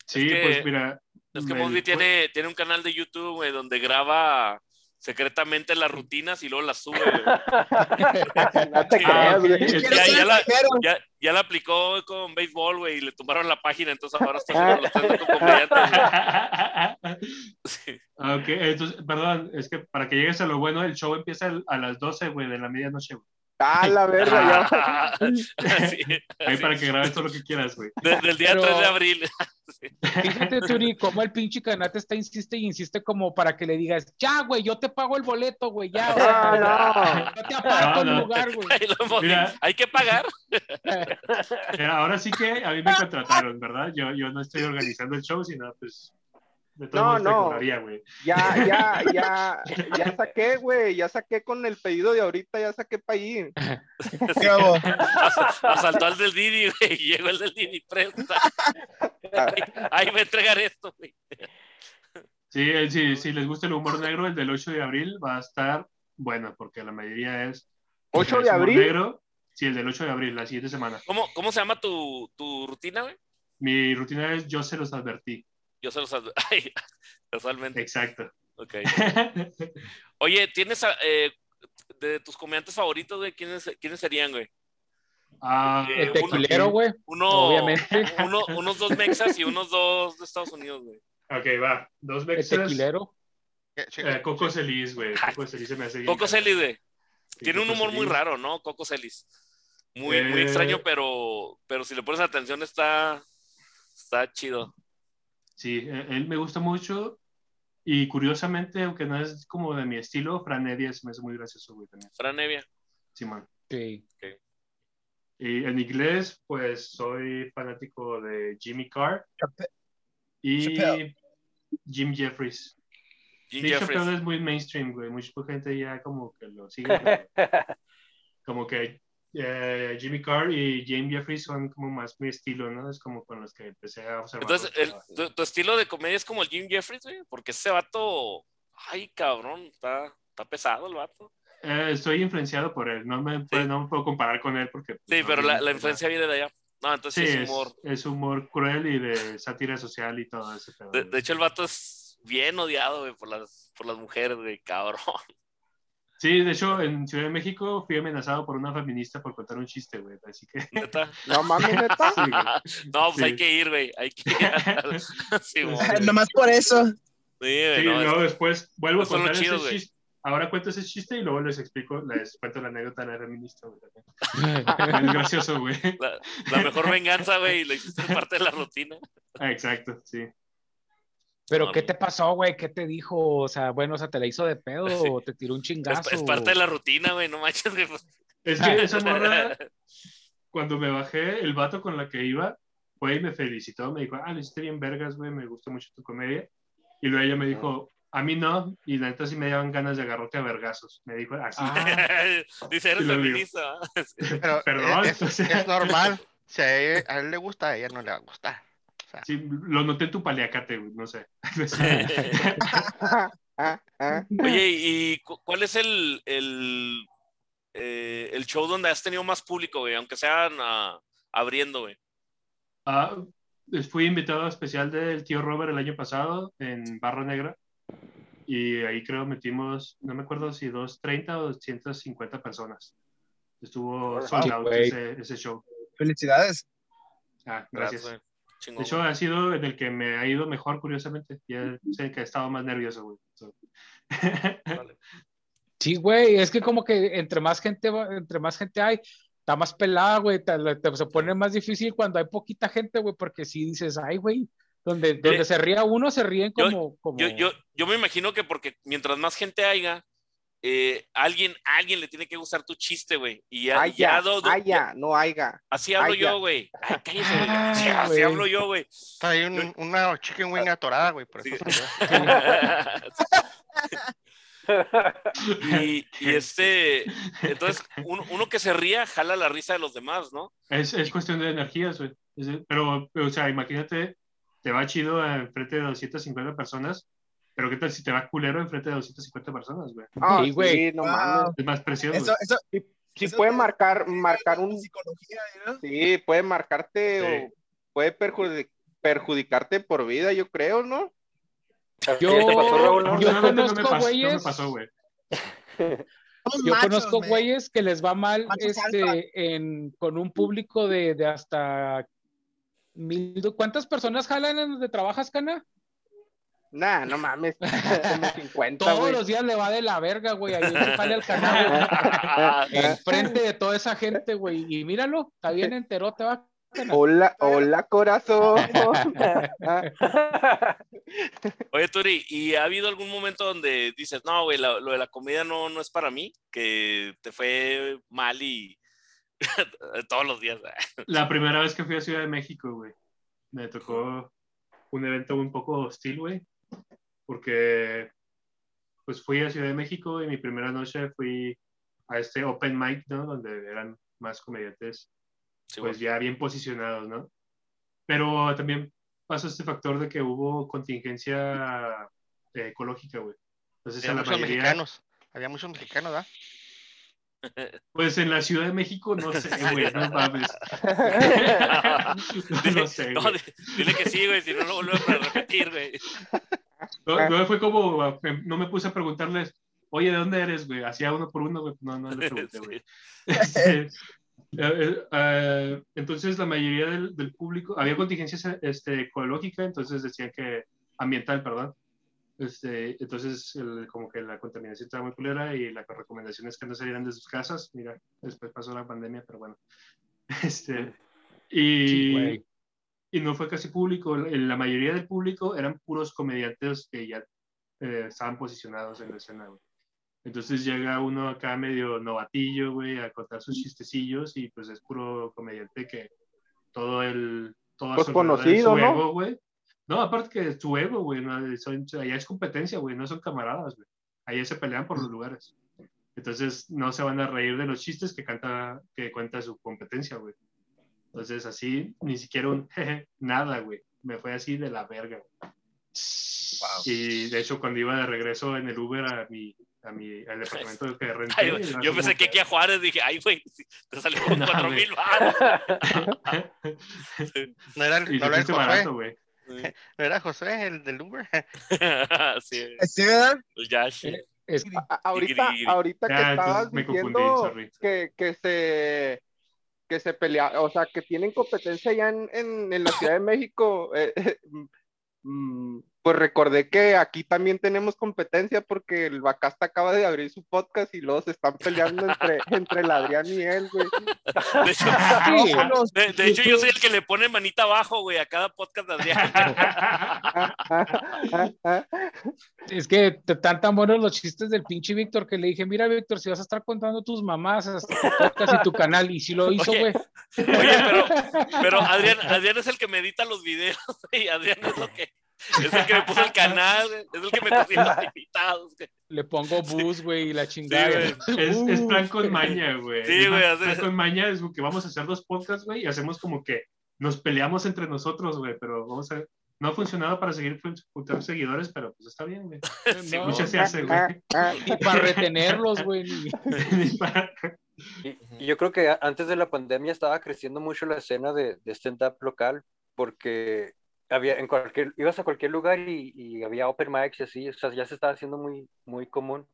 Sí, que- pues mira. Es que Mosby tiene, tiene un canal de YouTube, güey, donde graba secretamente las rutinas y luego las sube, güey. [laughs] No te Sí, creas, güey. ok. Quiero Ya, la- primero. Ya, ya la aplicó con béisbol, güey, y le tumbaron la página, entonces ahora está haciendo los [laughs] comediantes. Sí. Ah, Ok, entonces, perdón, es que para que llegues a lo bueno, el show empieza el- a las 12, güey, de la medianoche, güey. Ah, la [laughs] verga, ya. [laughs] Sí, Ahí sí. para que grabes todo lo que quieras, güey. De- del día Pero- 3 de abril. [laughs] Fíjate, Turi, cómo el pinche canate está insiste y insiste como para que le digas, ya, güey, yo te pago el boleto, güey, ya, o sea, Ah, yo te aparto No, el no. lugar, güey. Ahí lo hemos Mira. dicho. Hay que pagar. Mira, ahora sí que a mí me contrataron, ¿verdad? Yo, yo no estoy organizando el show, sino pues. De No, no. Ya, ya, ya, [laughs] ya saqué, güey, ya saqué con el pedido de ahorita, ya saqué para ir. [laughs] ¿Qué hago? As- Asaltó al del Didi, güey. [laughs] Llegó el del Didi, presta. Ahí va a entregar esto, güey. Sí, eh, sí, si les gusta el humor negro, el del 8 de abril va a estar bueno, porque la mayoría es. 8 es de humor abril. Negro, sí, el del 8 de abril, la siguiente semana. ¿Cómo, cómo se llama tu, tu rutina, güey? Mi rutina es Yo se los advertí. Yo se los [laughs] Ay, casualmente. Exacto. Ok. [laughs] Oye, ¿tienes eh, de tus comediantes favoritos, güey? ¿Quiénes, ¿Quiénes serían, güey? Ah, Eh, El tequilero, güey, Uno, obviamente. uno, unos dos mexas y unos dos de Estados Unidos, güey. Ok, va. Dos El mexas. tequilero. ¿Qué, chica? Eh, Coco Celis, güey. Coco Celis se me hace bien. Coco Celis, güey. Tiene un humor muy raro, ¿no? Coco Celis. Muy, muy extraño, pero, pero si le pones atención está, está chido. Sí, eh, él me gusta mucho. Y curiosamente, aunque no es como de mi estilo, Fran Evia se me hace muy gracioso, güey, también. Fran Evia. Simón. Sí. Y en inglés, pues soy fanático de Jimmy Carr Chape- y Chappelle. Jim Jeffries. Jim Sí, Jeffries. Es muy mainstream, güey. Mucha gente ya como que lo sigue. [laughs] como que eh, Jimmy Carr y Jim Jeffries son como más mi estilo, ¿no? Es como con los que empecé a observar. Entonces, el- tu, tu estilo de comedia es como el Jim Jeffries, güey, porque ese vato, ay, cabrón, está, está pesado el vato. Eh, estoy influenciado por él. No me, puedo- no me puedo comparar con él porque... Sí, no, pero la, influencia viene de allá. No, entonces sí, es humor. es humor cruel y de sátira social y todo pedo. De, de hecho, el vato es bien odiado, güey, por las, por las mujeres, güey, cabrón. Sí, de hecho, en Ciudad de México fui amenazado por una feminista por contar un chiste, güey. Así que... Neta. [laughs] No mames, neta. [laughs] Sí. No, pues Sí. hay que ir, güey, hay que ir. [laughs] Sí. Nomás por eso. Sí, güey, Sí, no, luego es- después vuelvo a contar ese güey. chiste. Ahora cuento ese chiste y luego les explico, les cuento la anécdota de la feminista, güey. Es gracioso, güey. la, la mejor venganza, güey, y lo hiciste parte de la rutina. Ah, exacto, sí. Pero, No, ¿qué te pasó, güey? ¿Qué te dijo? O sea, bueno, o sea, ¿te la hizo de pedo [laughs] Sí. o te tiró un chingazo? es parte de la rutina, güey, no manches, güey. pues. Es que esa [laughs] morra, cuando me bajé, el vato con la que iba, fue y me felicitó, me dijo, ah, lo hiciste bien vergas, güey, me gustó mucho tu comedia. Y luego ella me dijo, a mí no, y la neta sí me daban ganas de agarrarte a vergazos. Me dijo así. Ah. [laughs] Dice, eres feminista. Perdón, es, o sea. es normal. Si a él, a él le gusta, a ella no le va a gustar. Sí, lo noté en tu paliacate, güey, no sé. [laughs] Oye, ¿y cu- cuál es el, el, eh, el show donde has tenido más público, güey? Aunque sean ah, abriendo, güey. Ah, fui invitado especial del tío Robert el año pasado en Barra Negra. y ahí creo metimos, no me acuerdo si 230 o 250 personas. Estuvo sold out ese, ese show. Felicidades. Ah, Gracias, gracias. De hecho, ha sido en el que me ha ido mejor, curiosamente. Ya sé que he estado más nervioso, güey. So. Vale. [laughs] Sí, güey, es que como que entre más gente, va- entre más gente hay, está más pelada, güey, te- te- se pone más difícil cuando hay poquita gente, güey, porque si dices, ay, güey, donde, donde se ría uno, se ríen Yo- como, como... Yo, yo, yo me imagino que porque mientras más gente haya, eh, alguien, alguien le tiene que gustar tu chiste, güey. Y ya, Haya, ya do- do- haya, no haya. así hablo haya. yo, güey. Ay, cállese, güey. Ah, Sí, así hablo yo, güey. Está ahí un- una chicken wing atorada, güey. Por Sí. eso [laughs] y, y este, entonces, uno, uno que se ría jala la risa de los demás, ¿no? Es, es cuestión de energías, güey. Pero, o sea, imagínate, te va chido enfrente de 250 personas, pero ¿qué tal si te va culero enfrente de 250 personas, güey? Ah, Sí, güey. sí, no Wow. mames. Es más presión. Eso, eso, Sí eso puede marcar, marcar un, psicología, ¿no? sí, puede marcarte Sí. o puede perjudi- perjudicarte por vida, yo creo, ¿no? Yo- ¿Qué te pasó, Raúl? yo Afortunadamente no me conozco pasó, no me güeyes- pasó, güey. Somos Yo machos, conozco man. güeyes que les va mal Machos este, en, con un público de, de hasta mil. ¿Cuántas personas jalan en donde trabajas, Cana? Nah, no mames. [laughs] Como 50, Todos güey. los días le va de la verga, güey. Ahí se jale al canal. [laughs] Enfrente de toda esa gente, güey. Y míralo, está bien entero, te va. Hola, hola, corazón. [laughs] Oye, Turi, ¿y ha habido algún momento donde dices, no, güey, lo de la comida no, no es para mí? Que te fue mal y todos los días. La primera vez que fui a Ciudad de México, güey, me tocó un evento un poco hostil, güey, porque pues fui a Ciudad de México y mi primera noche fui a este open mic, ¿no? Donde eran más comediantes, Sí, pues güey. ya bien posicionados, ¿no? Pero también pasó este factor de que hubo contingencia eh, ecológica, güey. Entonces Había a la muchos mayoría, mexicanos. Había muchos mexicanos, ¿verdad? [laughs] [laughs] pues en la Ciudad de México, no sé, [laughs] güey, no mames. no, no sé, No, dile que sí, güey, si no lo vuelvo a repetir, güey. No, no fue como, me- no me puse a preguntarles, oye, ¿de dónde eres, güey? Hacía uno por uno, güey. No, no le [laughs] pregunté, güey. [laughs] Este, eh, eh, eh, entonces, la mayoría del, del público, había contingencia este, ecológica, entonces decían que, ambiental, perdón. Este, entonces, el- como que la contaminación estaba muy culera y la recomendación es que no salieran de sus casas. Mira, después pasó la pandemia, pero bueno. [laughs] Este, y, Sí, güey. Y no fue casi público. La mayoría del público eran puros comediantes que ya eh, estaban posicionados en la escena, güey. Entonces llega uno acá medio novatillo, güey, a contar sus chistecillos y pues es puro comediante que todo el... Todo Pues conocido, su ¿no? ego, güey. No, aparte que es su ego, güey, no, son- allá es competencia, güey, no son camaradas, güey. Allá se pelean por los lugares. Entonces no se van a reír de los chistes que canta, que cuenta su competencia, güey. Entonces así, ni siquiera un jeje, nada, güey. Me fue así de la verga. güey. Y de hecho cuando iba de regreso en el Uber a mi, a mi, al departamento [laughs] que renté. Ay, yo como pensé que aquí a Juárez dije, ay, güey, te salió con [laughs] No, cuatro mil baros. [laughs] No era, el- no era el barato, güey. No era José, el del Uber. sí, Sí, ¿verdad? el Yash. Es, A- ahorita, ahorita que Ah, estabas me confundí, diciendo que, que se que se pelea, o sea, que tienen competencia ya en, en, en la Ciudad de México, eh, [laughs] mm, pues recordé que aquí también tenemos competencia porque el Bacasta acaba de abrir su podcast y luego se están peleando entre, [laughs] entre el Adrián y él, güey. De hecho, [laughs] Sí. Vámonos. de, de hecho, yo soy el que le pone manita abajo, güey, a cada podcast de Adrián. [laughs] es que están tan buenos los chistes del pinche Víctor que le dije, mira, Víctor, si vas a estar contando tus mamás hasta tu podcast y tu canal, y si lo hizo, Oye, güey. Oye, pero, pero Adrián, Adrián es el que me edita los videos, güey. Adrián es lo que. Es el que me puso el canal, es el que me consigue los invitados. güey. Le pongo bus, güey, y la chingada. Sí, Es, es Uh. plan con maña, güey. Sí, Es güey, plan así- con maña es que vamos a hacer dos podcasts, güey, y hacemos como que nos peleamos entre nosotros, güey, pero vamos a... No ha funcionado para seguir juntar seguidores, pero pues está bien, güey. [laughs] Sí, No, Muchas se hace, güey. Y para retenerlos, güey. [laughs] Y, y yo creo que antes de la pandemia estaba creciendo mucho la escena de, de stand-up local porque había en cualquier, ibas a cualquier lugar y, y había open mics y así, o sea, ya se estaba haciendo muy, muy común.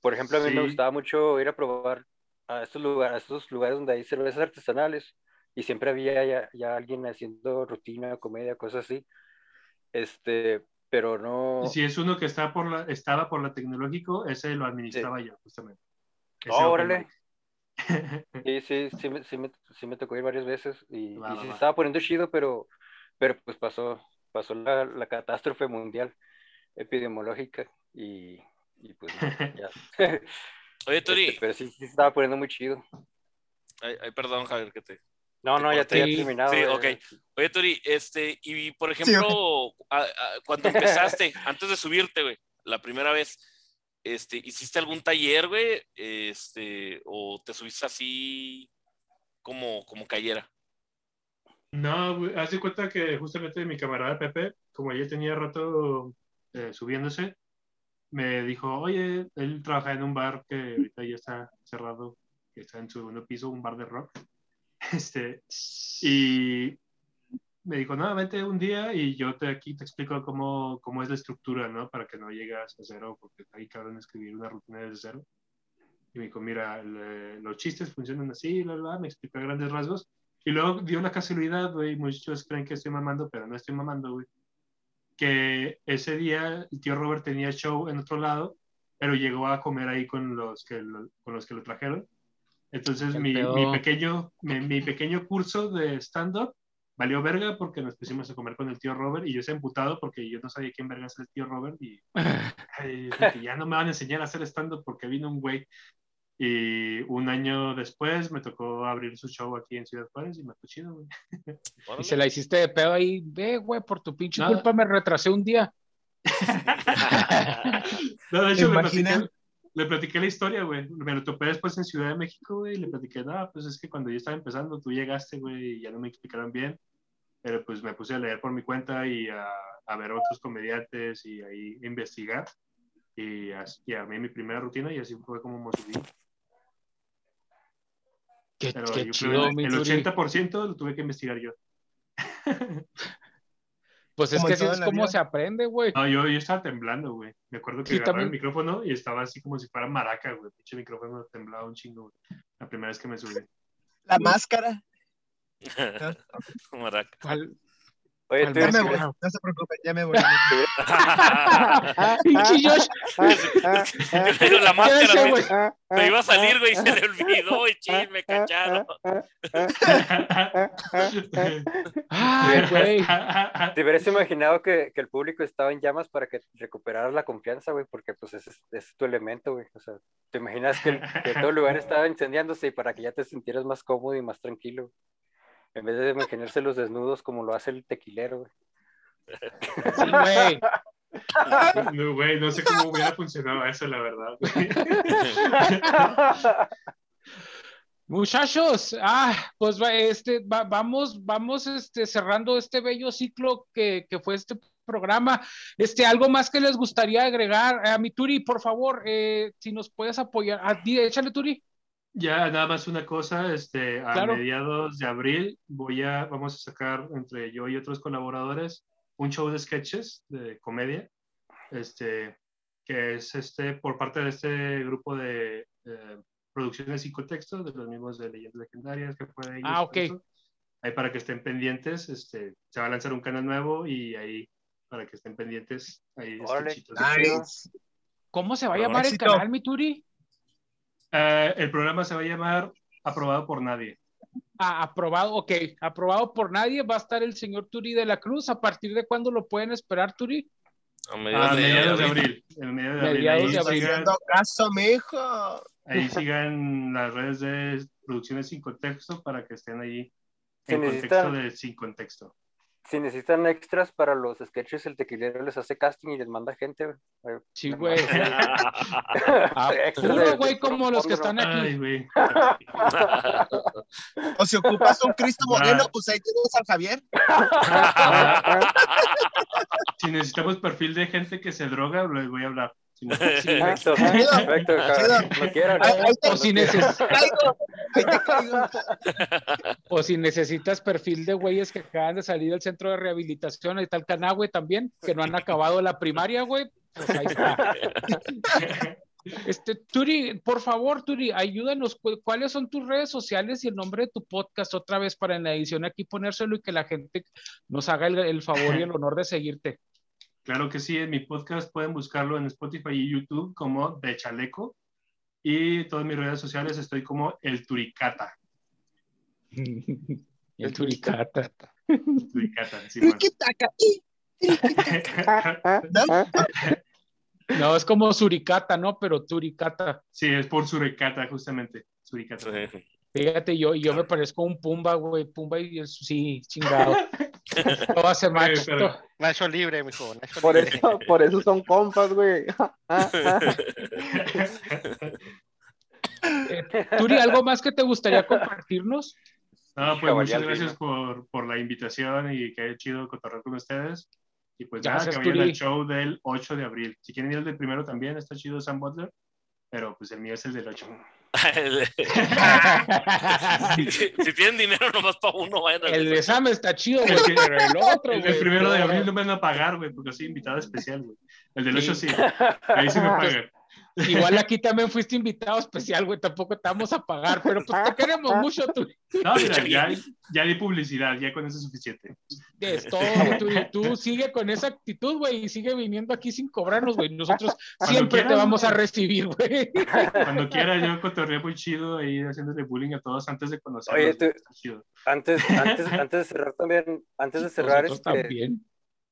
Por ejemplo, a mí me Sí. gustaba mucho ir a probar a estos lugares, a estos lugares donde hay cervezas artesanales y siempre había ya, ya alguien haciendo rutina, comedia, cosas así. Este, pero no. Si es uno que está por la, estaba por la tecnológico, ese lo administraba yo, justamente. Oh, órale. [laughs] Sí, sí, sí me, sí, me, sí me tocó ir varias veces y, Va, y va, sí se va. estaba poniendo chido, pero, pero pues pasó, pasó la, la catástrofe mundial epidemiológica y, y pues no, [laughs] ya. [laughs] Oye, Este, Turi, pero sí, sí se estaba poniendo muy chido. ay, ay, perdón, Javier, que te. No, no, ya te había terminado. Sí, eh. ok. Oye, Turi, este, y por Sí, ejemplo, a- a- cuando empezaste, [laughs] antes de subirte, güey, la primera vez, este, ¿hiciste algún taller, güey? Este, o te subiste así como, como cayera. No, güey, haz cuenta que justamente mi camarada Pepe, como ella tenía rato eh, subiéndose, me dijo, oye, él trabaja en un bar que ahorita ya está cerrado, que está en su segundo piso, un bar de rock. [laughs] Este, y me dijo, no, un día y yo te, aquí te explico cómo, cómo es la estructura, ¿no? Para que no llegas a cero, porque ahí cabrón escribir una rutina desde cero. Y me dijo, mira, le- los chistes funcionan así, bla, bla, me explicó a grandes rasgos. Y luego dio una casualidad, güey, muchos creen que estoy mamando, pero no estoy mamando, güey. Que ese día el tío Robert tenía show en otro lado, pero llegó a comer ahí con los que lo, con los que lo trajeron. Entonces mi, pequeño, mi, mi pequeño curso de stand-up valió verga porque nos pusimos a comer con el tío Robert y yo se emputado porque yo no sabía quién verga es el tío Robert y [laughs] ay, ya no me van a enseñar a hacer stand-up porque vino un güey. Y un año después me tocó abrir su show aquí en Ciudad Juárez y me fue chido, güey. Y se la hiciste de pedo ahí, ve, güey, por tu pinche Nada. culpa me retrasé un día. [laughs] No, de hecho, le platiqué, le platiqué la historia, güey. Me lo topé después en Ciudad de México, güey, y le platiqué, no, pues es que cuando yo estaba empezando, tú llegaste, güey, y ya no me explicaron bien, pero pues me puse a leer por mi cuenta y a, a ver otros comediantes y ahí investigar. Y, as- y armé mi primera rutina y así fue como me subí. Qué, Pero qué yo creo chido, el, el Turi. 80% lo tuve que investigar yo. [laughs] Pues es que así es como vida. se aprende, güey. No, yo, yo estaba temblando, güey. Me acuerdo que Sí, agarraba el micrófono y estaba así como si fuera maraca, güey. Pinche micrófono temblaba un chingo, güey. La primera vez que me subí. La máscara. [laughs] Maraca. ¿Cuál? Oye, tú, Ya me voy, no se preocupen, ya me voy. [laughs] Pinche Josh. Pero la máscara güey. me iba a salir, güey, y se le olvidó, y ching, me cacharon. Ay, güey. te hubieras imaginado que, que el público estaba en llamas para que recuperaras la confianza, güey, porque pues ese es, ese es tu elemento, güey. O sea, te imaginas que, el- que todo el lugar estaba incendiándose y para que ya te sintieras más cómodo y más tranquilo. En vez de imaginarse los desnudos como lo hace el tequilero, güey. Sí, güey. No, güey, no sé cómo hubiera funcionado eso, la verdad. güey. Muchachos, ah, pues va- este, va- vamos, vamos este, cerrando este bello ciclo que, que fue este programa. Este, algo más que les gustaría agregar a mi Turi, por favor, eh, si nos puedes apoyar. Ah, di- échale, Turi. Ya, nada más una cosa, este, a Claro. mediados de abril voy a, vamos a sacar entre yo y otros colaboradores un show de sketches de comedia, este, que es este, por parte de este grupo de eh, producciones sin contexto, de los mismos de Leyendas Legendarias que fue ellos, Ah, ok. eso. Ahí para que estén pendientes, este, se va a lanzar un canal nuevo y ahí para que estén pendientes, ahí. Nice. ¿Cómo se va a llamar el éxito. canal, mi Eh, el programa se va a llamar Aprobado por Nadie. Ah, aprobado, ok, aprobado por nadie. Va a estar el señor Turi de la Cruz. ¿A partir de cuándo lo pueden esperar, Turi? A mediados de mediados de abril. abril. En mediados de abril. Mediados Ahí de abril. sigan- caso, mijo. Ahí sigan las redes de Producciones Sin Contexto para que estén ahí en necesitan- contexto de Sin Contexto. Si necesitan extras para los sketches, el tequilero les hace casting y les manda gente, güey. Sí, güey. [laughs] Ah, [laughs] puro güey como los que están aquí. Güey. [laughs] O si ocupas un Cristo Moreno, pues ahí tienes al Javier. Si necesitamos perfil de gente que se droga, les voy a hablar. [laughs] Te- O si. O si necesitas perfil de güeyes que acaban de salir del centro de rehabilitación, ahí está el Canagüe también, que no han acabado la primaria, güey. Pues ahí está. [laughs] Este, Turi, por favor, Turi, ayúdanos. cu- ¿Cuáles son tus redes sociales y el nombre de tu podcast otra vez para en la edición aquí ponérselo y que la gente nos haga el, el favor y el honor de seguirte? Claro que sí, en mi podcast pueden buscarlo en Spotify y YouTube como De Chaleco. Y todas mis redes sociales estoy como El Turicata. [laughs] el Turicata. Turicata, sí, bueno. [laughs] No, es como Suricata, ¿no? Pero Turicata. Sí, es por Suricata, justamente. Suricata. Fíjate, yo, yo me parezco un Pumba, güey. Pumba y el, sí, chingado. Todo hace macho. pero- Nacho libre, mijo. Nacho Por libre. eso, por eso son compas, güey. [laughs] Turi, ¿algo más que te gustaría compartirnos? No, pues muchas gracias por, por la invitación y que chido cotorrear con ustedes. Y pues Gracias, nada, que vayan Turi. al show del 8 de abril. Si quieren ir al del primero también, está chido Sam Butler, pero pues el mío es el del 8. Si, si tienen dinero nomás para uno, vayan al El de Sam está chido, güey, El que- pero el [laughs] otro, El del güey, primero de no. abril no me van a pagar, güey, porque soy invitado especial, güey. El del Sí. 8 sí, ahí sí me pagan. Igual [laughs] aquí también fuiste invitado especial, güey, tampoco te vamos a pagar, pero pues te queremos mucho, tú. No, mira, [laughs] ya, ya di publicidad, ya con eso es suficiente. [laughs] Es todo, tú, tú sigue con esa actitud, güey, y sigue viniendo aquí sin cobrarnos, güey. Nosotros [laughs] Cuando siempre te quieras, vamos a recibir, güey. Cuando quiera, yo cotorreo muy chido ahí haciéndole bullying a todos antes de conocerlos. Oye, tú-. Antes, antes, [laughs] antes de cerrar también, antes de cerrar, este, también.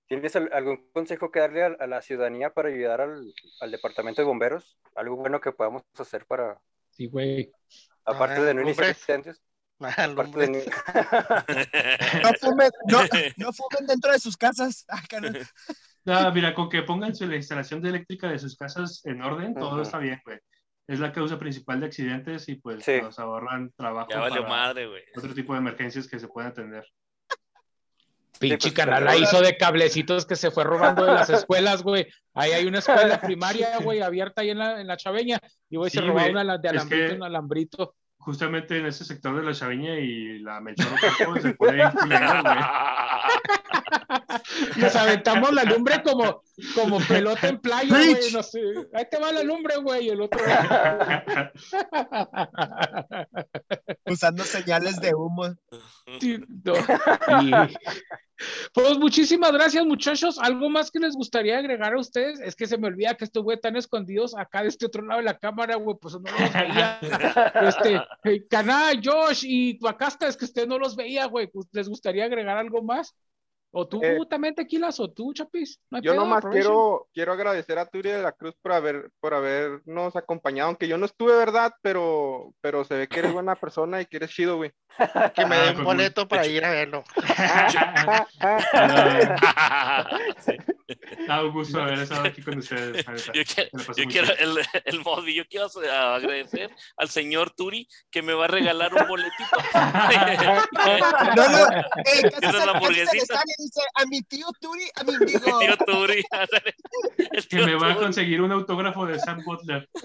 ¿tienes al- algún consejo que darle a, a la ciudadanía para ayudar al, al departamento de bomberos? Algo bueno que podamos hacer para, Sí, güey. aparte Ah, de no iniciar hombres. Ah, [laughs] no- fumen, no, no [laughs] fumen dentro de sus casas. [laughs] Ah. No, mira, con que pongan su, la instalación de eléctrica de sus casas en orden, todo está bien, güey. Es la causa principal de accidentes y pues Sí. nos ahorran trabajo Ya valió para madre, güey. otro tipo de emergencias que se pueden atender. Pinche pues, canal pero- la hizo de cablecitos que se fue robando de las escuelas, güey. Ahí hay una escuela primaria, güey, abierta ahí en la, en la chaveña. Y güey, se Sí, robaba güey. una de Es alambrito que- en alambrito. Justamente en ese sector de la Chaviña y la Melchor Ocampo se bien culero, güey. [laughs] Nos aventamos la lumbre como, como pelota en playa, güey. No sé. Ahí te va la lumbre, güey. El otro. Usando señales de humo. Sí, no. Y- Pues muchísimas gracias, muchachos. ¿Algo más que les gustaría agregar a ustedes? Es que se me olvida que estos güey están escondidos acá de este otro lado de la cámara, güey, pues no los veía. [laughs] Este, eh, Caná, Josh y Guacasta, es que usted no los veía, güey. ¿Les gustaría agregar algo más? O tú Eh, también tequilas, o tú, Chapis. No Yo pedo, nomás aprovechen. quiero, quiero agradecer a Turi de la Cruz por haber, por habernos acompañado, aunque yo no estuve, ¿verdad? Pero, pero se ve que eres buena persona y que eres chido, güey. Que me Ah, dé pues, un boleto para ir a verlo. [laughs] Ah, [laughs] un gusto haber estado aquí con ustedes. Yo quiero, yo el, el Modi, yo quiero agradecer al señor Turi que me va a regalar un boletito. [laughs] No, no. Eh, es la hamburguesita. Dice a mi tío Turi, a mi [laughs] tío Turi. [laughs] El Que tío me va a conseguir un autógrafo de Sam Butler. [laughs]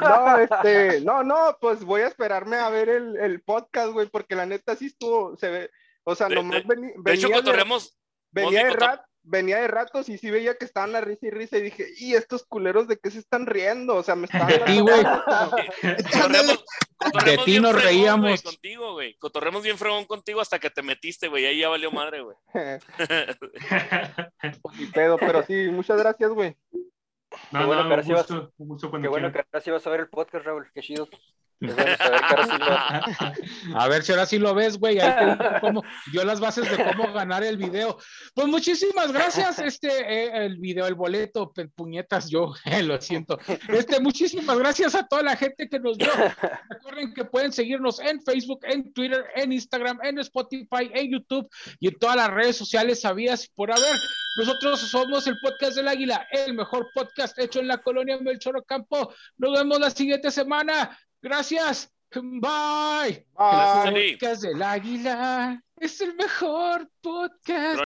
No, este, no, no, pues voy a esperarme a ver el, el podcast, güey, porque la neta sí estuvo, se ve, o sea, nomás de- veni- De hecho, venía, de, cotorreamos. venía, de rat- venía de ratos y sí veía que estaban a risa y risa y dije, y estos culeros de qué se están riendo, o sea, me estaban De ti, güey. [laughs] Cotorreamos ti nos fregón, reíamos. contigo, güey. Cotorreamos bien fregón contigo hasta que te metiste, güey. Ahí ya valió madre, güey. [laughs] [laughs] Ni pedo, pero sí, muchas gracias, güey. No, no, Qué bueno quieran. que ahora sí vas a ver el podcast, Raúl. Qué chido. Es bueno saber que ahora sí lo vas- [laughs] A ver si ahora sí lo ves, güey. Ahí dio las bases de cómo ganar el video. Pues muchísimas gracias. Este, eh, el video, el boleto, puñetas, yo [laughs] lo siento. Este, muchísimas gracias a toda la gente que nos vio. Recuerden que pueden seguirnos en Facebook, en Twitter, en Instagram, en Spotify, en YouTube y en todas las redes sociales sabías por haber. Nosotros somos el podcast del Águila, el mejor podcast hecho en la colonia Melchor Ocampo. Nos vemos la siguiente semana. Gracias. Bye. Bye. El podcast del Águila es el mejor podcast